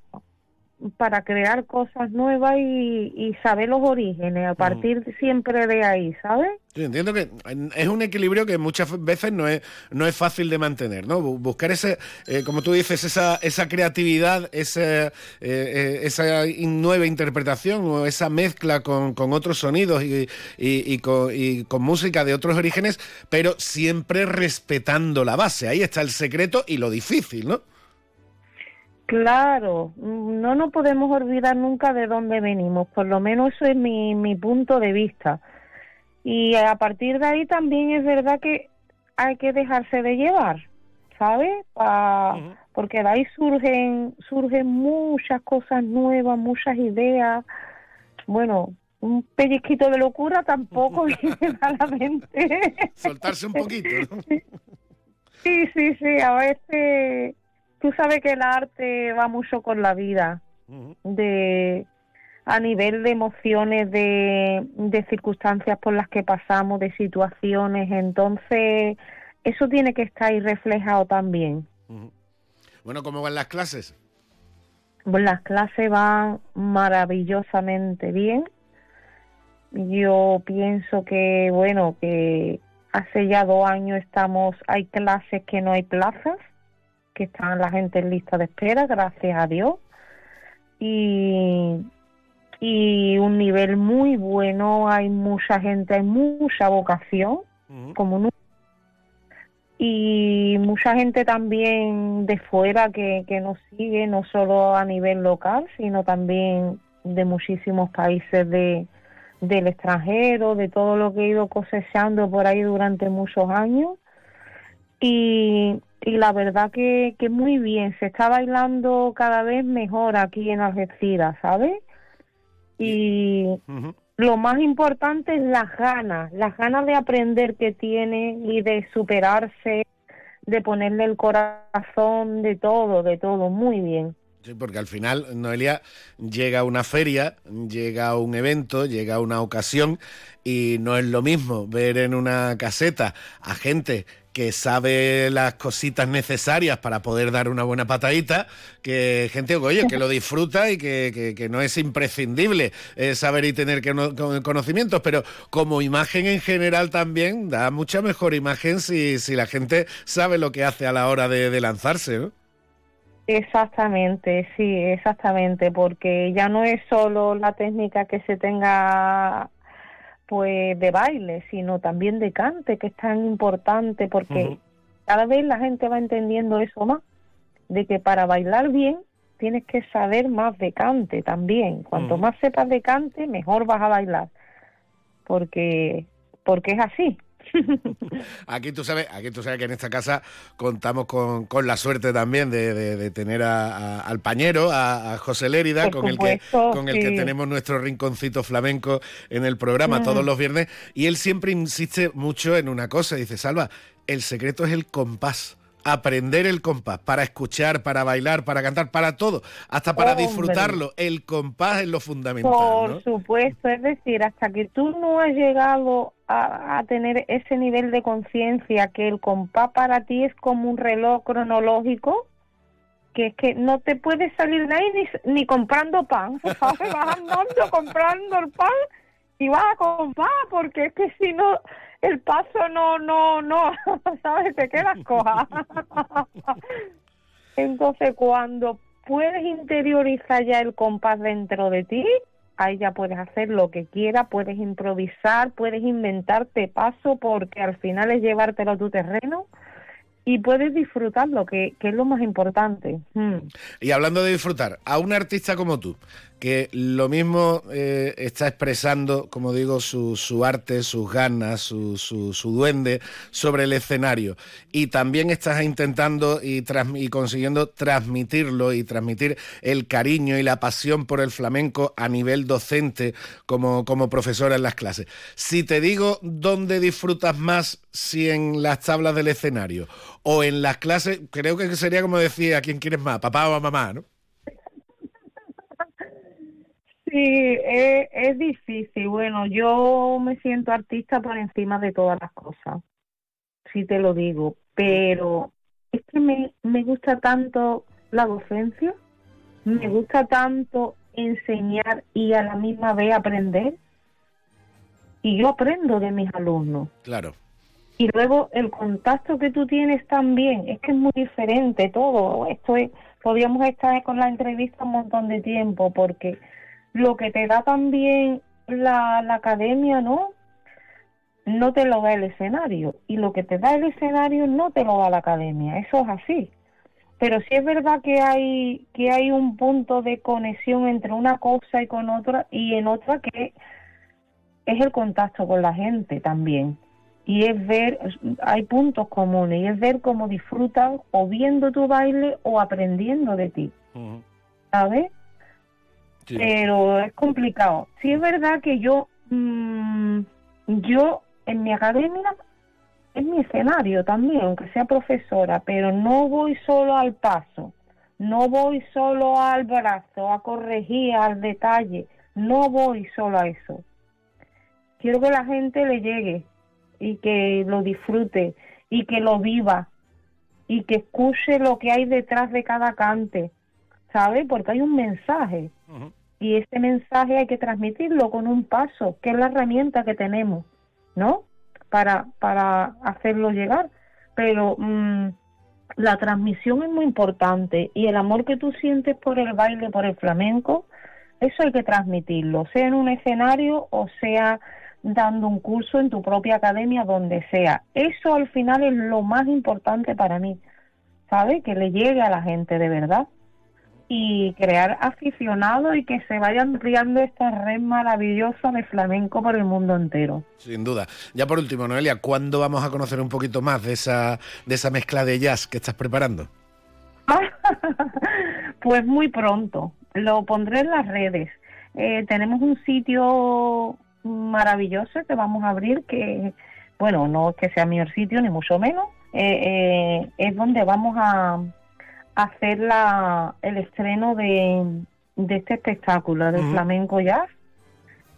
para crear cosas nuevas y, saber los orígenes, a partir siempre de ahí, ¿sabes? Sí, entiendo que es un equilibrio que muchas veces no es, no es fácil de mantener, ¿no? Buscar ese, eh, como tú dices, esa, esa creatividad, esa, eh, eh, esa nueva interpretación o esa mezcla con, con otros sonidos y, y, con, y con música de otros orígenes, pero siempre respetando la base. Ahí está el secreto y lo difícil, ¿no? Claro, no nos podemos olvidar nunca de dónde venimos, por lo menos eso es mi, mi punto de vista. Y a partir de ahí también es verdad que hay que dejarse de llevar, ¿sabes? Porque de ahí surgen, surgen muchas cosas nuevas, muchas ideas. Bueno, un pellizquito de locura tampoco viene a la mente. Soltarse un poquito. Sí, sí, sí, a veces tú sabes que el arte va mucho con la vida, de a nivel de emociones, de, de circunstancias por las que pasamos, de situaciones, entonces eso tiene que estar ahí reflejado también. Bueno, ¿cómo van las clases? Pues las clases van maravillosamente bien. Yo pienso que, bueno, que hace ya dos años estamos, hay clases que no hay plazas que están la gente en lista de espera, gracias a Dios. Y, y un nivel muy bueno, hay mucha gente, hay mucha vocación, como nunca. Y mucha gente también de fuera que, que nos sigue, no solo a nivel local, sino también de muchísimos países de, del extranjero, de todo lo que he ido cosechando por ahí durante muchos años. Y, y la verdad que, que muy bien, se está bailando cada vez mejor aquí en Algeciras, ¿sabes? Y lo más importante es las ganas, las ganas de aprender que tiene y de superarse, de ponerle el corazón, de todo, de todo, muy bien. Sí, porque al final, Noelia, llega una feria, llega un evento, llega una ocasión y no es lo mismo ver en una caseta a gente que sabe las cositas necesarias para poder dar una buena patadita, que gente oye, que lo disfruta y que, no es imprescindible eh, saber y tener conocimientos, pero como imagen en general también da mucha mejor imagen si, si la gente sabe lo que hace a la hora de, de lanzarse, ¿no? Exactamente, sí, exactamente, porque ya no es solo la técnica que se tenga pues de baile, sino también de cante, que es tan importante porque cada vez la gente va entendiendo eso más, de que para bailar bien tienes que saber más de cante también. Cuanto más sepas de cante, mejor vas a bailar, porque porque es así. aquí tú sabes, aquí tú sabes que en esta casa contamos con, con la suerte también de, de, tener a, al pañero, a, José Lérida, con el que con el que tenemos nuestro rinconcito flamenco en el programa mm. todos los viernes, y él siempre insiste mucho en una cosa, dice, Salva, el secreto es el compás aprender el compás, para escuchar, para bailar, para cantar, para todo, hasta para disfrutarlo. El compás es lo fundamental. Por supuesto, es decir, hasta que tú no has llegado a, tener ese nivel de conciencia que el compás para ti es como un reloj cronológico, que es que no te puedes salir de ahí ni, ni comprando pan, ¿sabes? Vas andando comprando el pan y vas a compás, porque es que si no el paso no, no, no, ¿sabes? Te quedas coja. Entonces, cuando puedes interiorizar ya el compás dentro de ti, ahí ya puedes hacer lo que quieras, puedes improvisar, puedes inventarte paso, porque al final es llevártelo a tu terreno y puedes disfrutarlo, que, que es lo más importante. Hmm. Y hablando de disfrutar, a un artista como tú, que lo mismo eh, está expresando, como digo, su, arte, sus ganas, su, duende sobre el escenario. Y también estás intentando y, consiguiendo transmitirlo y transmitir el cariño y la pasión por el flamenco a nivel docente como, profesora en las clases. Si te digo dónde disfrutas más, si en las tablas del escenario o en las clases, creo que sería como decir a quién quieres más, papá o mamá, ¿no? Sí, es, es difícil. Bueno, yo me siento artista por encima de todas las cosas, sí te lo digo, pero es que me, me gusta tanto la docencia, me gusta tanto enseñar y a la misma vez aprender. Y yo aprendo de mis alumnos. Claro. Y luego el contacto que tú tienes también, es que es muy diferente todo. Esto es, podríamos estar con la entrevista un montón de tiempo, porque lo que te da también la, la academia, ¿no? No te lo da el escenario. Y lo que te da el escenario no te lo da la academia. Eso es así. Pero sí es verdad que hay, que hay un punto de conexión entre una cosa y con otra, y en otra que es el contacto con la gente también y es ver, hay puntos comunes, y es ver cómo disfrutan o viendo tu baile o aprendiendo de ti, ¿sabes? Pero es complicado. Sí es verdad que yo, mm, yo en mi academia es mi escenario también, aunque sea profesora, pero no voy solo al paso, no voy solo al brazo, a corregir, al detalle, no voy solo a eso. Quiero que la gente le llegue, y que lo disfrute y que lo viva y que escuche lo que hay detrás de cada cante, ¿sabe? Porque hay un mensaje y ese mensaje hay que transmitirlo con un paso, que es la herramienta que tenemos, ¿no? Para, para hacerlo llegar. Pero mm, la transmisión es muy importante y el amor que tú sientes por el baile, por el flamenco, eso hay que transmitirlo, sea en un escenario o sea dando un curso en tu propia academia, donde sea. Eso al final es lo más importante para mí, ¿sabes? Que le llegue a la gente de verdad y crear aficionados y que se vaya ampliando esta red maravillosa de flamenco por el mundo entero. Sin duda. Ya por último, Noelia, ¿cuándo vamos a conocer un poquito más de esa, de esa mezcla de jazz que estás preparando? pues muy pronto. Lo pondré en las redes. Eh, tenemos un sitio maravilloso que vamos a abrir, que, bueno, no es que sea mi sitio, ni mucho menos, eh, eh, es donde vamos a, hacer la, el estreno de, de este espectáculo de flamenco jazz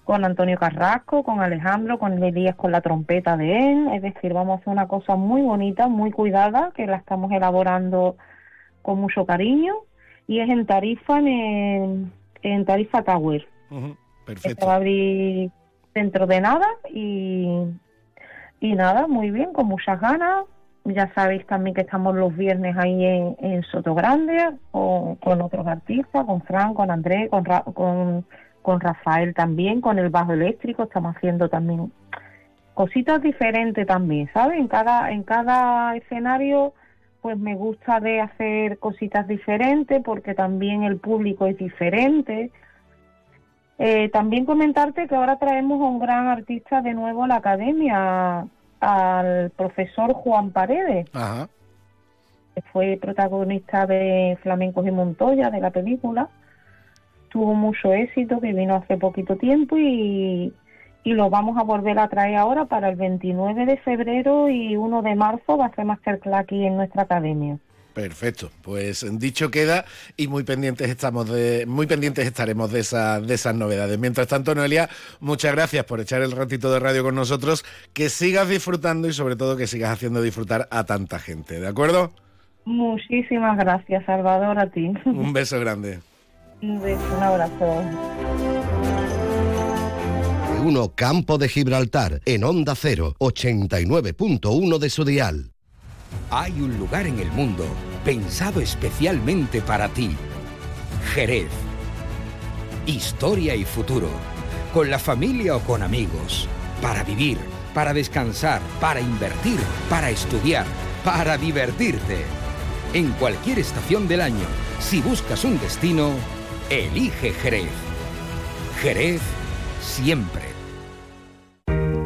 con Antonio Carrasco, con Alejandro, con Elías con la trompeta de él, es decir, vamos a hacer una cosa muy bonita, muy cuidada, que la estamos elaborando con mucho cariño y es en Tarifa, en, en Tarifa Tower. Perfecto. va a abrir dentro de nada y, y nada, muy bien, con muchas ganas. Ya sabéis también que estamos los viernes ahí en, en Soto Grande o, con otros artistas, con Fran, con Andrés, con, con, con Rafael también, con el bajo eléctrico, estamos haciendo también cositas diferentes también, ¿sabes? En cada, en cada escenario pues me gusta de hacer cositas diferentes porque también el público es diferente, eh, también comentarte que ahora traemos a un gran artista de nuevo a la academia, al profesor Juan Paredes, que fue protagonista de Flamencos y Montoya, de la película. Tuvo mucho éxito, que vino hace poquito tiempo y, y lo vamos a volver a traer ahora para el 29 de febrero y 1 de marzo va a ser masterclass aquí en nuestra academia. Perfecto, pues dicho queda y muy pendientes estamos de, muy pendientes estaremos de esas novedades. Mientras tanto, Noelia, muchas gracias por echar el ratito de radio con nosotros, que sigas disfrutando y sobre todo que sigas haciendo disfrutar a tanta gente, ¿de acuerdo? Muchísimas gracias, Salvador, a ti. Un beso grande. Un beso, un abrazo. Uno Campo de Gibraltar, en Onda 0, 89.1 de su dial. Hay un lugar en el mundo pensado especialmente para ti. Jerez. Historia y futuro. Con la familia o con amigos. Para vivir, para descansar, para invertir, para estudiar, para divertirte. En cualquier estación del año, si buscas un destino, elige Jerez. Jerez siempre.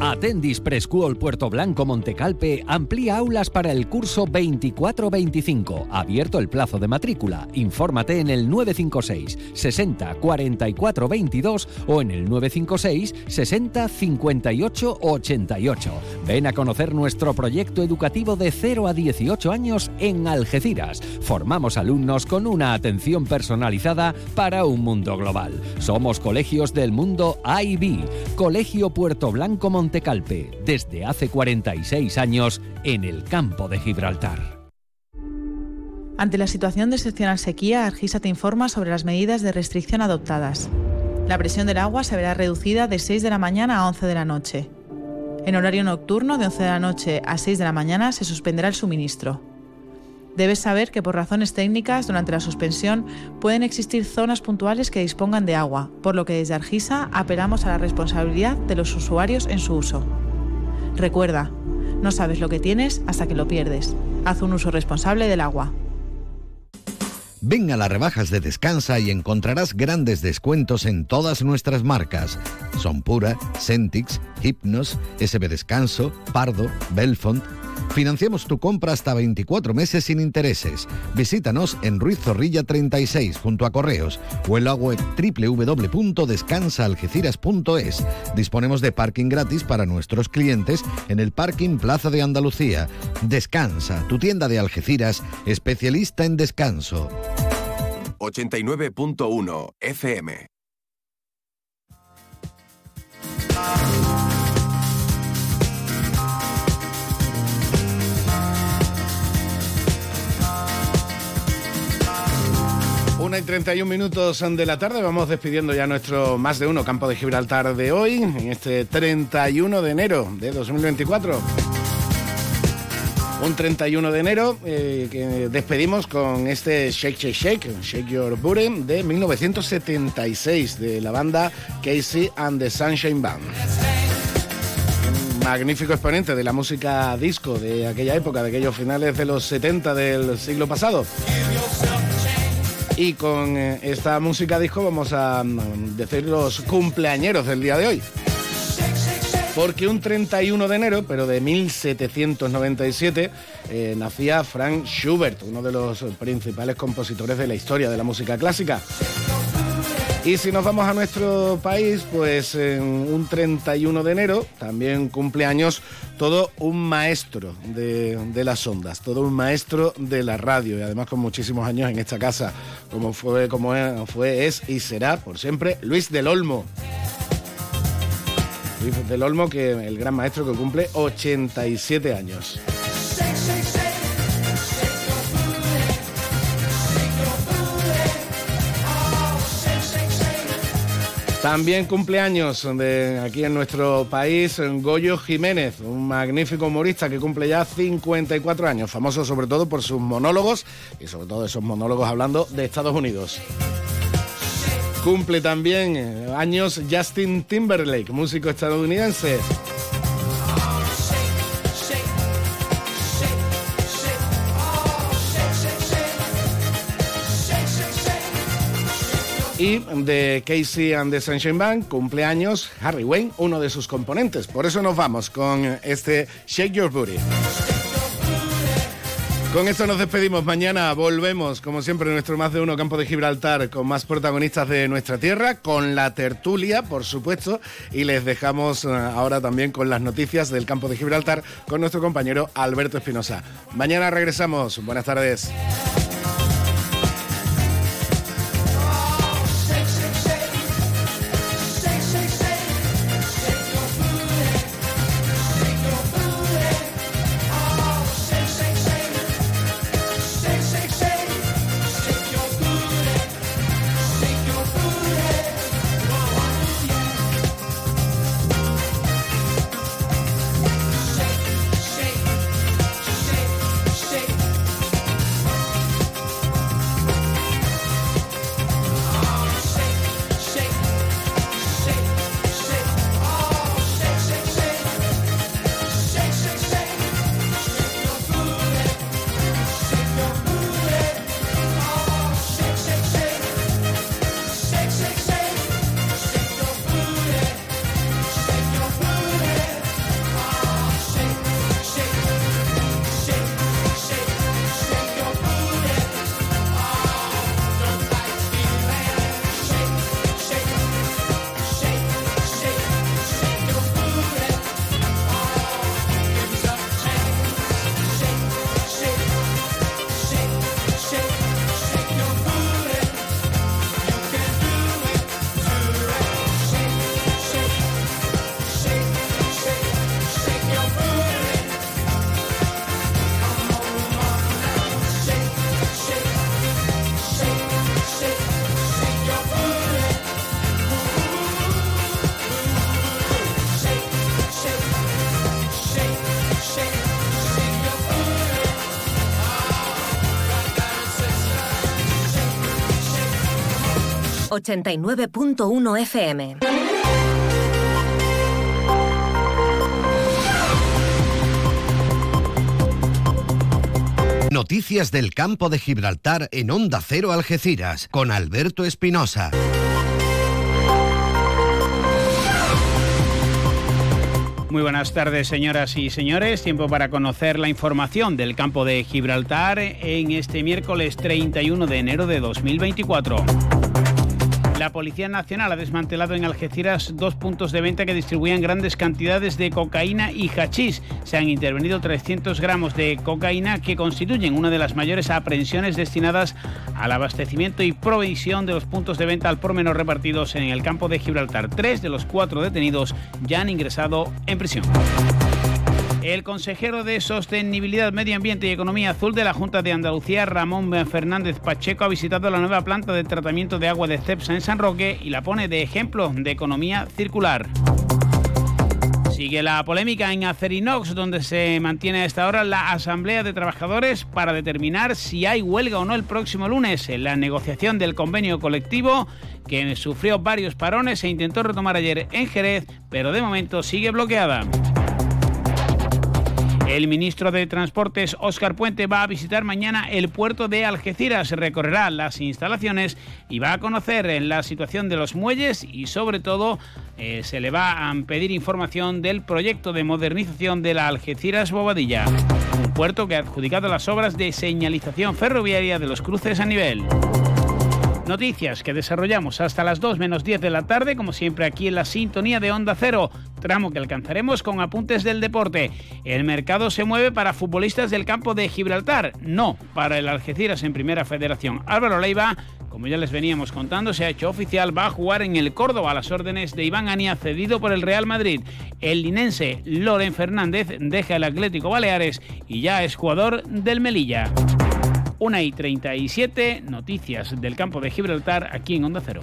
Atendis Preschool Puerto Blanco Montecalpe amplía aulas para el curso 24-25. Abierto el plazo de matrícula. Infórmate en el 956 60 44 22 o en el 956 60 58 88. Ven a conocer nuestro proyecto educativo de 0 a 18 años en Algeciras. Formamos alumnos con una atención personalizada para un mundo global. Somos colegios del mundo IB. Colegio Puerto Blanco Montecalpe Montecalpe, desde hace 46 años en el campo de Gibraltar. Ante la situación de excepcional sequía, Argisa te informa sobre las medidas de restricción adoptadas. La presión del agua se verá reducida de 6 de la mañana a 11 de la noche. En horario nocturno, de 11 de la noche a 6 de la mañana, se suspenderá el suministro. Debes saber que por razones técnicas, durante la suspensión, pueden existir zonas puntuales que dispongan de agua, por lo que desde Argisa apelamos a la responsabilidad de los usuarios en su uso. Recuerda, no sabes lo que tienes hasta que lo pierdes. Haz un uso responsable del agua. Ven a las rebajas de Descansa y encontrarás grandes descuentos en todas nuestras marcas. Son Pura, Centix, Hypnos, SB Descanso, Pardo, Belfont, Financiamos tu compra hasta 24 meses sin intereses. Visítanos en Ruiz Zorrilla 36 junto a Correos o en la web www.descansaalgeciras.es. Disponemos de parking gratis para nuestros clientes en el parking Plaza de Andalucía. Descansa, tu tienda de Algeciras, especialista en descanso. 89.1 FM Y 31 minutos de la tarde, vamos despidiendo ya nuestro más de uno campo de Gibraltar de hoy, en este 31 de enero de 2024. Un 31 de enero eh, que despedimos con este Shake Shake Shake, Shake Your Booty de 1976 de la banda Casey and the Sunshine Band. Magnífico exponente de la música disco de aquella época, de aquellos finales de los 70 del siglo pasado. Y con eh, esta música disco vamos a mm, decir los cumpleañeros del día de hoy. Porque un 31 de enero, pero de 1797, eh, nacía Frank Schubert, uno de los principales compositores de la historia de la música clásica. Y si nos vamos a nuestro país, pues en un 31 de enero también cumpleaños todo un maestro de, las ondas, todo un maestro de la radio y además con muchísimos años en esta casa, como fue, como fue, es y será por siempre Luis del Olmo. Luis del Olmo, que el gran maestro que cumple 87 años. También cumpleaños de aquí en nuestro país Goyo Jiménez, un magnífico humorista que cumple ya 54 años, famoso sobre todo por sus monólogos y sobre todo esos monólogos hablando de Estados Unidos. Cumple también años Justin Timberlake, músico estadounidense. Y de Casey and the Sunshine Band, cumpleaños Harry Wayne, uno de sus componentes. Por eso nos vamos con este Shake Your Booty. Con esto nos despedimos. Mañana volvemos, como siempre, en nuestro más de uno campo de Gibraltar, con más protagonistas de nuestra tierra, con la tertulia, por supuesto, y les dejamos eh, ahora también con las noticias del campo de Gibraltar con nuestro compañero Alberto Espinosa. Mañana regresamos. Buenas tardes. ...89.1 FM. Noticias del campo de Gibraltar en Onda Cero Algeciras con Alberto Espinosa. Muy buenas tardes, señoras y señores. Tiempo para conocer la información del campo de Gibraltar en este miércoles 31 de enero de 2024. La Policía Nacional ha desmantelado en Algeciras dos puntos de venta que distribuían grandes cantidades de cocaína y hachís. Se han intervenido 300 gramos de cocaína que constituyen una de las mayores aprehensiones destinadas al abastecimiento y provisión de los puntos de venta al por menor repartidos en el campo de Gibraltar. Tres de los cuatro detenidos ya han ingresado en prisión. El consejero de Sostenibilidad, Medio Ambiente y Economía Azul de la Junta de Andalucía, Ramón Fernández Pacheco, ha visitado la nueva planta de tratamiento de agua de CEPSA en San Roque y la pone de ejemplo de economía circular. Sigue la polémica en Acerinox, donde se mantiene a esta hora la Asamblea de Trabajadores para determinar si hay huelga o no el próximo lunes. En la negociación del convenio colectivo, que sufrió varios parones, se intentó retomar ayer en Jerez, pero de momento sigue bloqueada. El ministro de Transportes, Óscar Puente, va a visitar mañana el puerto de Algeciras, recorrerá las instalaciones y va a conocer la situación de los muelles y sobre todo eh, se le va a pedir información del proyecto de modernización de la Algeciras Bobadilla, un puerto que ha adjudicado las obras de señalización ferroviaria de los cruces a nivel. Noticias que desarrollamos hasta las 2 menos 10 de la tarde, como siempre aquí en la sintonía de Onda Cero, tramo que alcanzaremos con apuntes del deporte. El mercado se mueve para futbolistas del campo de Gibraltar, no para el Algeciras en Primera Federación. Álvaro Leiva, como ya les veníamos contando, se ha hecho oficial, va a jugar en el Córdoba a las órdenes de Iván Ania, cedido por el Real Madrid. El linense Loren Fernández deja el Atlético Baleares y ya es jugador del Melilla. 1 y 37, noticias del campo de Gibraltar aquí en Onda Cero.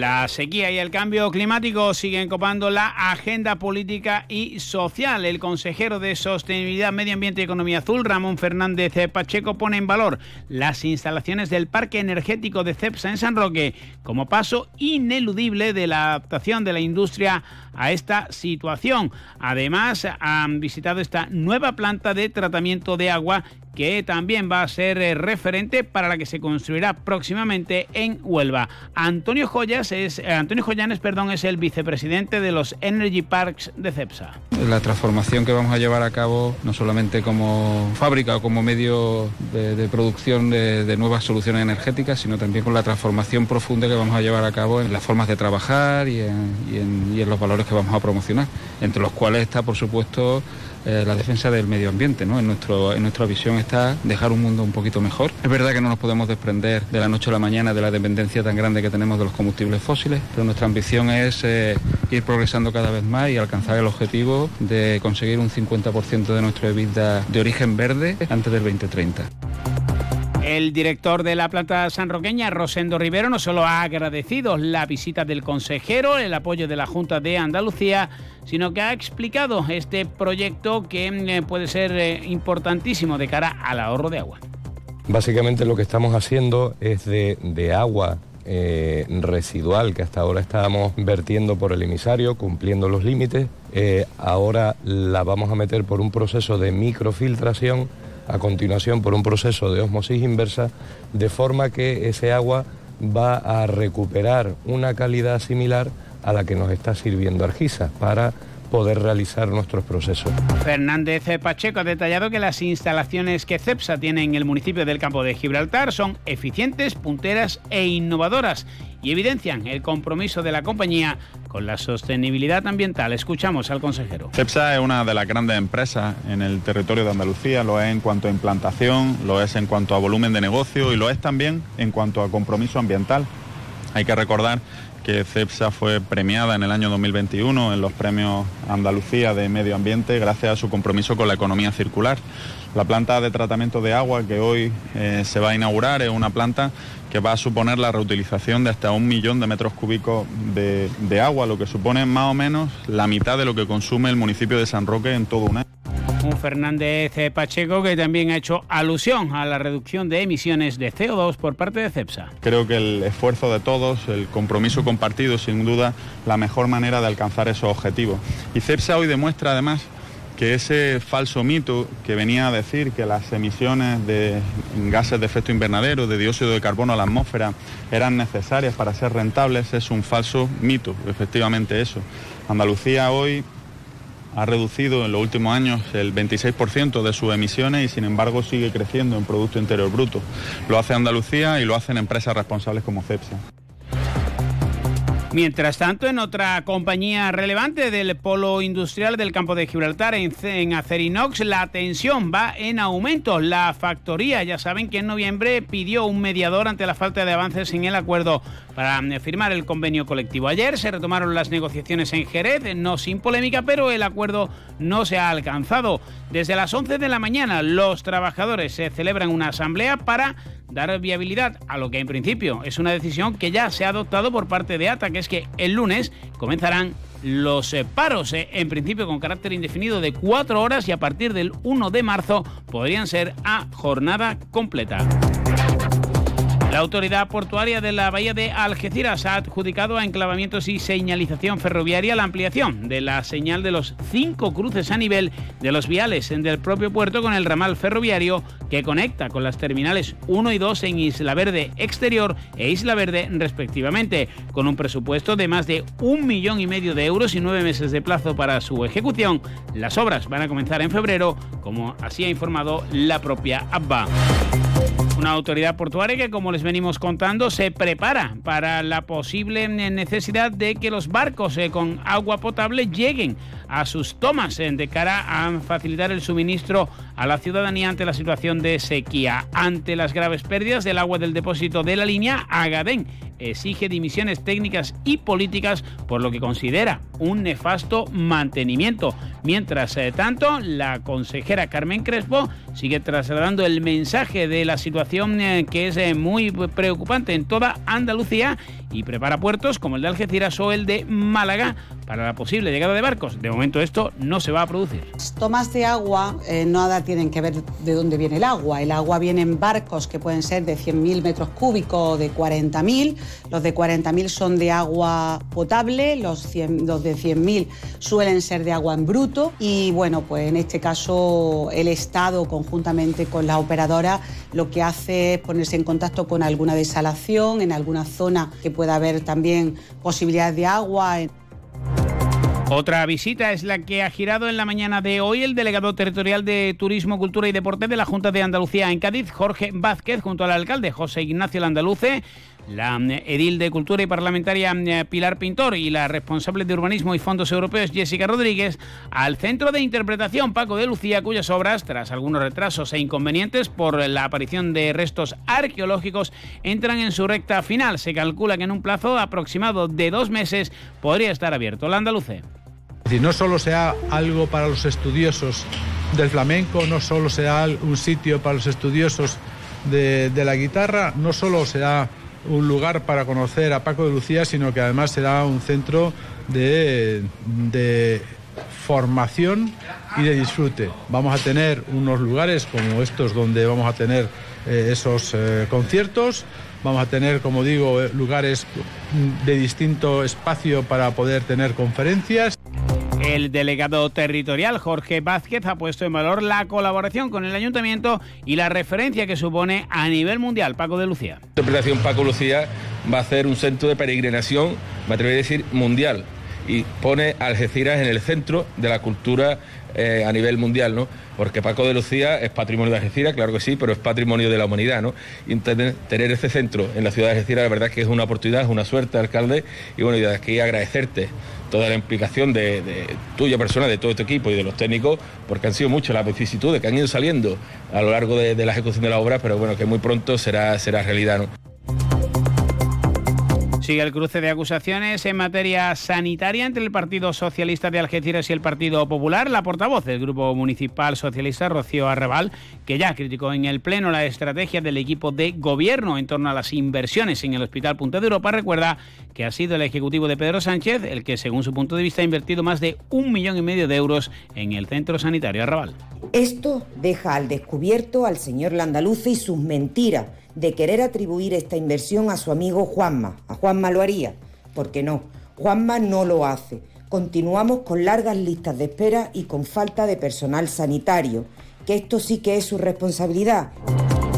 La sequía y el cambio climático siguen copando la agenda política y social. El consejero de Sostenibilidad, Medio Ambiente y Economía Azul, Ramón Fernández Pacheco, pone en valor las instalaciones del Parque Energético de CEPSA en San Roque como paso ineludible de la adaptación de la industria a esta situación. Además, han visitado esta nueva planta de tratamiento de agua que también va a ser eh, referente para la que se construirá próximamente en Huelva. Antonio Joyas es eh, Antonio Joyanes, perdón, es el vicepresidente de los Energy Parks de CEPSA. La transformación que vamos a llevar a cabo no solamente como fábrica o como medio de, producción de, nuevas soluciones energéticas, sino también con la transformación profunda que vamos a llevar a cabo en las formas de trabajar y en los valores que vamos a promocionar, entre los cuales está, por supuesto, eh, la defensa del medio ambiente. En, nuestro, en nuestra visión está dejar un mundo un poquito mejor. Es verdad que no nos podemos desprender de la noche a la mañana de la dependencia tan grande que tenemos de los combustibles fósiles, pero nuestra ambición es eh, ir progresando cada vez más y alcanzar el objetivo de conseguir un 50% de nuestra vida de origen verde antes del 2030. El director de la planta sanroqueña, Rosendo Rivero, no solo ha agradecido la visita del consejero, el apoyo de la Junta de Andalucía, sino que ha explicado este proyecto que eh, puede ser eh, importantísimo de cara al ahorro de agua. Básicamente lo que estamos haciendo es de, agua eh, residual que hasta ahora estábamos vertiendo por el emisario, cumpliendo los límites, ahora la vamos a meter por un proceso de microfiltración a continuación por un proceso de osmosis inversa, de forma que ese agua va a recuperar una calidad similar a la que nos está sirviendo Argisa para poder realizar nuestros procesos. Fernández Pacheco ha detallado que las instalaciones que CEPSA tiene en el municipio del campo de Gibraltar son eficientes, punteras e innovadoras y evidencian el compromiso de la compañía con la sostenibilidad ambiental. Escuchamos al consejero. CEPSA es una de las grandes empresas en el territorio de Andalucía, lo es en cuanto a implantación, lo es en cuanto a volumen de negocio y lo es también en cuanto a compromiso ambiental. Hay que recordar que CEPSA fue premiada en el año 2021 en los premios Andalucía de Medio Ambiente gracias a su compromiso con la economía circular. La planta de tratamiento de agua que hoy eh, se va a inaugurar es una planta que va a suponer la reutilización de hasta un millón de metros cúbicos de, de agua, lo que supone más o menos la mitad de lo que consume el municipio de San Roque en todo un año. Un Fernández Pacheco que también ha hecho alusión a la reducción de emisiones de CO2 por parte de CEPSA. Creo que el esfuerzo de todos, el compromiso compartido, sin duda la mejor manera de alcanzar esos objetivos. Y CEPSA hoy demuestra además que ese falso mito que venía a decir que las emisiones de gases de efecto invernadero, de dióxido de carbono a la atmósfera, eran necesarias para ser rentables, es un falso mito, efectivamente eso. Andalucía hoy ha reducido en los últimos años el 26% de sus emisiones y sin embargo sigue creciendo en Producto Interior Bruto. Lo hace Andalucía y lo hacen empresas responsables como CEPSA. Mientras tanto, en otra compañía relevante del polo industrial del campo de Gibraltar, en, Acerinox, la tensión va en aumento. La factoría, ya saben que en noviembre pidió un mediador ante la falta de avances en el acuerdo para mm, firmar el convenio colectivo. Ayer se retomaron las negociaciones en Jerez, no sin polémica, pero el acuerdo no se ha alcanzado. Desde las 11 de la mañana, los trabajadores se celebran una asamblea para dar viabilidad a lo que en principio es una decisión que ya se ha adoptado por parte de ATA, que es que el lunes comenzarán los eh, paros, eh, en principio con carácter indefinido de cuatro horas y a partir del 1 de marzo podrían ser a jornada completa. La autoridad portuaria de la bahía de Algeciras ha adjudicado a enclavamientos y señalización ferroviaria la ampliación de la señal de los cinco cruces a nivel de los viales del propio puerto con el ramal ferroviario que conecta con las terminales 1 y 2 en Isla Verde Exterior e Isla Verde respectivamente, con un presupuesto de más de un millón y medio de euros y nueve meses de plazo para su ejecución. Las obras van a comenzar en febrero, como así ha informado la propia ABBA. Una autoridad portuaria que, como les venimos contando, se prepara para la posible necesidad de que los barcos eh, con agua potable lleguen a sus tomas eh, de cara a facilitar el suministro a la ciudadanía ante la situación de sequía. Ante las graves pérdidas del agua del depósito de la línea, Agadén exige dimisiones técnicas y políticas por lo que considera un nefasto mantenimiento. Mientras eh, tanto, la consejera Carmen Crespo sigue trasladando el mensaje de la situación eh, que es eh, muy preocupante en toda Andalucía y prepara puertos como el de Algeciras o el de Málaga para la posible llegada de barcos. De momento esto no se va a producir. Tomas de agua eh, nada tienen que ver de dónde viene el agua. El agua viene en barcos que pueden ser de 100.000 metros cúbicos o de 40.000. Los de 40.000 son de agua potable, los, los de 100.000 suelen ser de agua en bruto y bueno, pues en este caso el Estado conjuntamente con la operadora lo que hace es ponerse en contacto con alguna desalación en alguna zona que pueda haber también posibilidades de agua. Otra visita es la que ha girado en la mañana de hoy el delegado territorial de Turismo, Cultura y Deporte de la Junta de Andalucía en Cádiz, Jorge Vázquez, junto al alcalde José Ignacio Landaluce, la edil de Cultura y parlamentaria eh, Pilar Pintor y la responsable de Urbanismo y Fondos Europeos Jessica Rodríguez al Centro de Interpretación Paco de Lucía, cuyas obras, tras algunos retrasos e inconvenientes por la aparición de restos arqueológicos, entran en su recta final. Se calcula que en un plazo aproximado de dos meses podría estar abierto. La Andaluce no solo sea algo para los estudiosos del flamenco, no solo sea un sitio para los estudiosos de, la guitarra, no solo será un lugar para conocer a Paco de Lucía, sino que además será un centro de, formación y de disfrute. Vamos a tener unos lugares como estos donde vamos a tener eh, esos eh, conciertos, vamos a tener, como digo, eh, lugares de distinto espacio para poder tener conferencias. El delegado territorial Jorge Vázquez ha puesto en valor la colaboración con el ayuntamiento y la referencia que supone a nivel mundial. Paco de Lucía. La interpretación Paco Lucía va a ser un centro de peregrinación, me atrevería a decir, mundial. Y pone Algeciras en el centro de la cultura eh, a nivel mundial, ¿no? Porque Paco de Lucía es patrimonio de Algeciras, claro que sí, pero es patrimonio de la humanidad, ¿no? Y tener, ese centro en la ciudad de Algeciras, la verdad que es una oportunidad, es una suerte, alcalde, y bueno, y de aquí agradecerte toda la implicación de, tuya persona, de todo este equipo y de los técnicos, porque han sido muchas las vicisitudes que han ido saliendo a lo largo de, la ejecución de la obra, pero bueno, que muy pronto será, será realidad. ¿no? Sigue el cruce de acusaciones en materia sanitaria entre el Partido Socialista de Algeciras y el Partido Popular. La portavoz del Grupo Municipal Socialista, Rocío Arrebal, que ya criticó en el Pleno la estrategia del equipo de gobierno en torno a las inversiones en el Hospital Punta de Europa, recuerda que ha sido el Ejecutivo de Pedro Sánchez el que, según su punto de vista, ha invertido más de un millón y medio de euros en el centro sanitario Arrabal. Esto deja al descubierto al señor Landaluce y sus mentiras de querer atribuir esta inversión a su amigo Juanma. A Juanma lo haría. ¿Por qué no? Juanma no lo hace. Continuamos con largas listas de espera y con falta de personal sanitario, que esto sí que es su responsabilidad.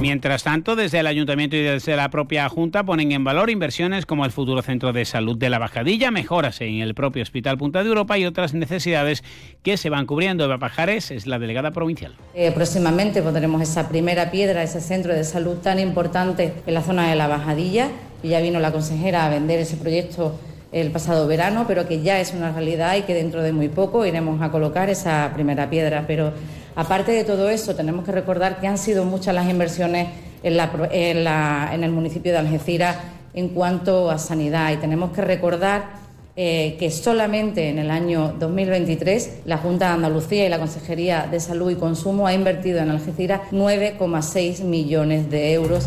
Mientras tanto, desde el Ayuntamiento y desde la propia Junta ponen en valor inversiones como el futuro Centro de Salud de la Bajadilla, mejoras en el propio Hospital Punta de Europa y otras necesidades que se van cubriendo. Eva Pajares es la delegada provincial. Eh, próximamente pondremos esa primera piedra, ese centro de salud tan importante en la zona de la Bajadilla. Ya vino la consejera a vender ese proyecto el pasado verano, pero que ya es una realidad y que dentro de muy poco iremos a colocar esa primera piedra. Pero Aparte de todo eso, tenemos que recordar que han sido muchas las inversiones en, el municipio de Algeciras en cuanto a sanidad y tenemos que recordar eh, que solamente en el año 2023 la Junta de Andalucía y la Consejería de Salud y Consumo ha invertido en Algeciras 9,6 millones de euros.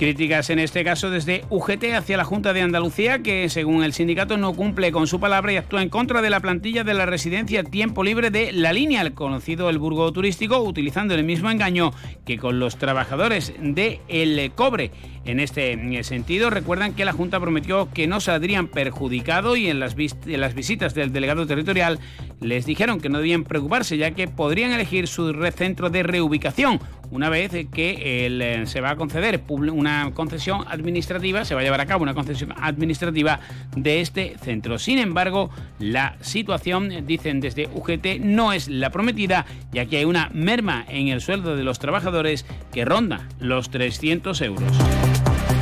Críticas en este caso desde UGT hacia la Junta de Andalucía, que según el sindicato no cumple con su palabra y actúa en contra de la plantilla de la residencia Tiempo Libre de La Línea, el conocido el burgo turístico, utilizando el mismo engaño que con los trabajadores de El Cobre. En este sentido, recuerdan que la Junta prometió que no saldrían perjudicados y en las, en las visitas del delegado territorial les dijeron que no debían preocuparse ya que podrían elegir su centro de reubicación una vez que eh, se va a conceder una concesión administrativa, se va a llevar a cabo una concesión administrativa de este centro. Sin embargo, la situación, dicen desde UGT, no es la prometida, ya que hay una merma en el sueldo de los trabajadores que ronda los 300 euros.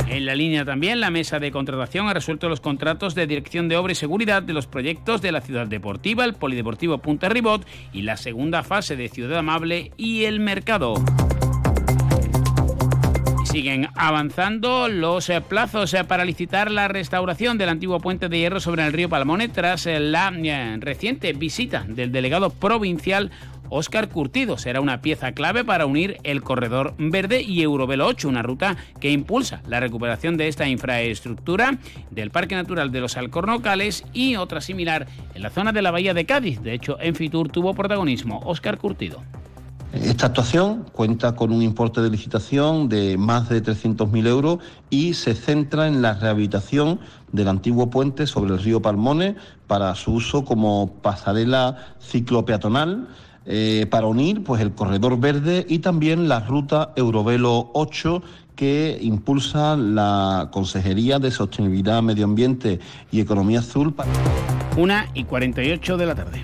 En la línea también, la mesa de contratación ha resuelto los contratos de dirección de obra y seguridad de los proyectos de la Ciudad Deportiva, el Polideportivo Punta Ribot y la segunda fase de Ciudad Amable y el Mercado. Siguen avanzando los eh, plazos eh, para licitar la restauración del antiguo puente de hierro sobre el río Palmone tras eh, la reciente visita del delegado provincial Óscar Curtido. Será una pieza clave para unir el Corredor Verde y Eurovelo 8, una ruta que impulsa la recuperación de esta infraestructura del Parque Natural de los Alcornocales y otra similar en la zona de la Bahía de Cádiz. De hecho, en Fitur tuvo protagonismo Óscar Curtido. Esta actuación cuenta con un importe de licitación de más de 300.000 euros y se centra en la rehabilitación del antiguo puente sobre el río Palmone para su uso como pasarela ciclopeatonal eh, para unir pues, el corredor verde y también la ruta Eurovelo 8 que impulsa la Consejería de Sostenibilidad, Medio Ambiente y Economía Azul. Una y 48 de la tarde.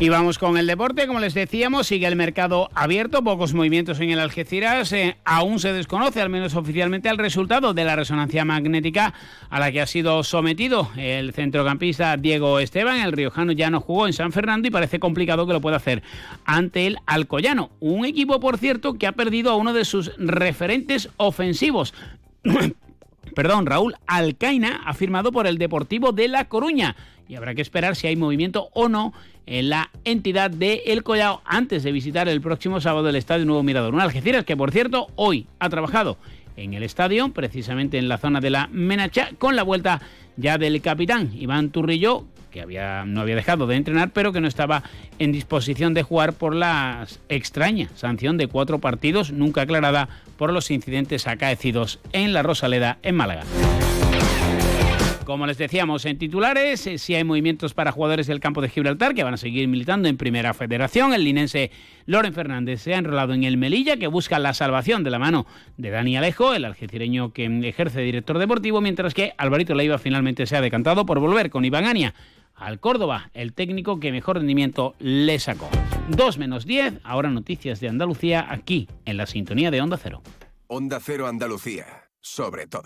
Y vamos con el deporte, como les decíamos, sigue el mercado abierto, pocos movimientos en el Algeciras, eh, aún se desconoce, al menos oficialmente, el resultado de la resonancia magnética a la que ha sido sometido el centrocampista Diego Esteban, el riojano ya no jugó en San Fernando y parece complicado que lo pueda hacer ante el Alcoyano, un equipo, por cierto, que ha perdido a uno de sus referentes ofensivos. Perdón, Raúl Alcaina ha firmado por el Deportivo de La Coruña y habrá que esperar si hay movimiento o no en la entidad de El Collao antes de visitar el próximo sábado el Estadio Nuevo Mirador. Un Algeciras que, por cierto, hoy ha trabajado en el estadio, precisamente en la zona de la Menacha, con la vuelta ya del capitán Iván Turrillo, que no había dejado de entrenar, pero que no estaba en disposición de jugar por la extraña sanción de cuatro partidos, nunca aclarada por los incidentes acaecidos en la Rosaleda, en Málaga. Como les decíamos en titulares, eh, si hay movimientos para jugadores del campo de Gibraltar que van a seguir militando en Primera Federación. El linense Loren Fernández se ha enrolado en el Melilla, que busca la salvación de la mano de Dani Alejo, el algecireño que ejerce director deportivo, mientras que Alvarito Leiva finalmente se ha decantado por volver con Iván Ania al Córdoba, el técnico que mejor rendimiento le sacó. 2 menos 10, ahora noticias de Andalucía aquí, en la sintonía de Onda Cero. Onda Cero Andalucía, sobre todo.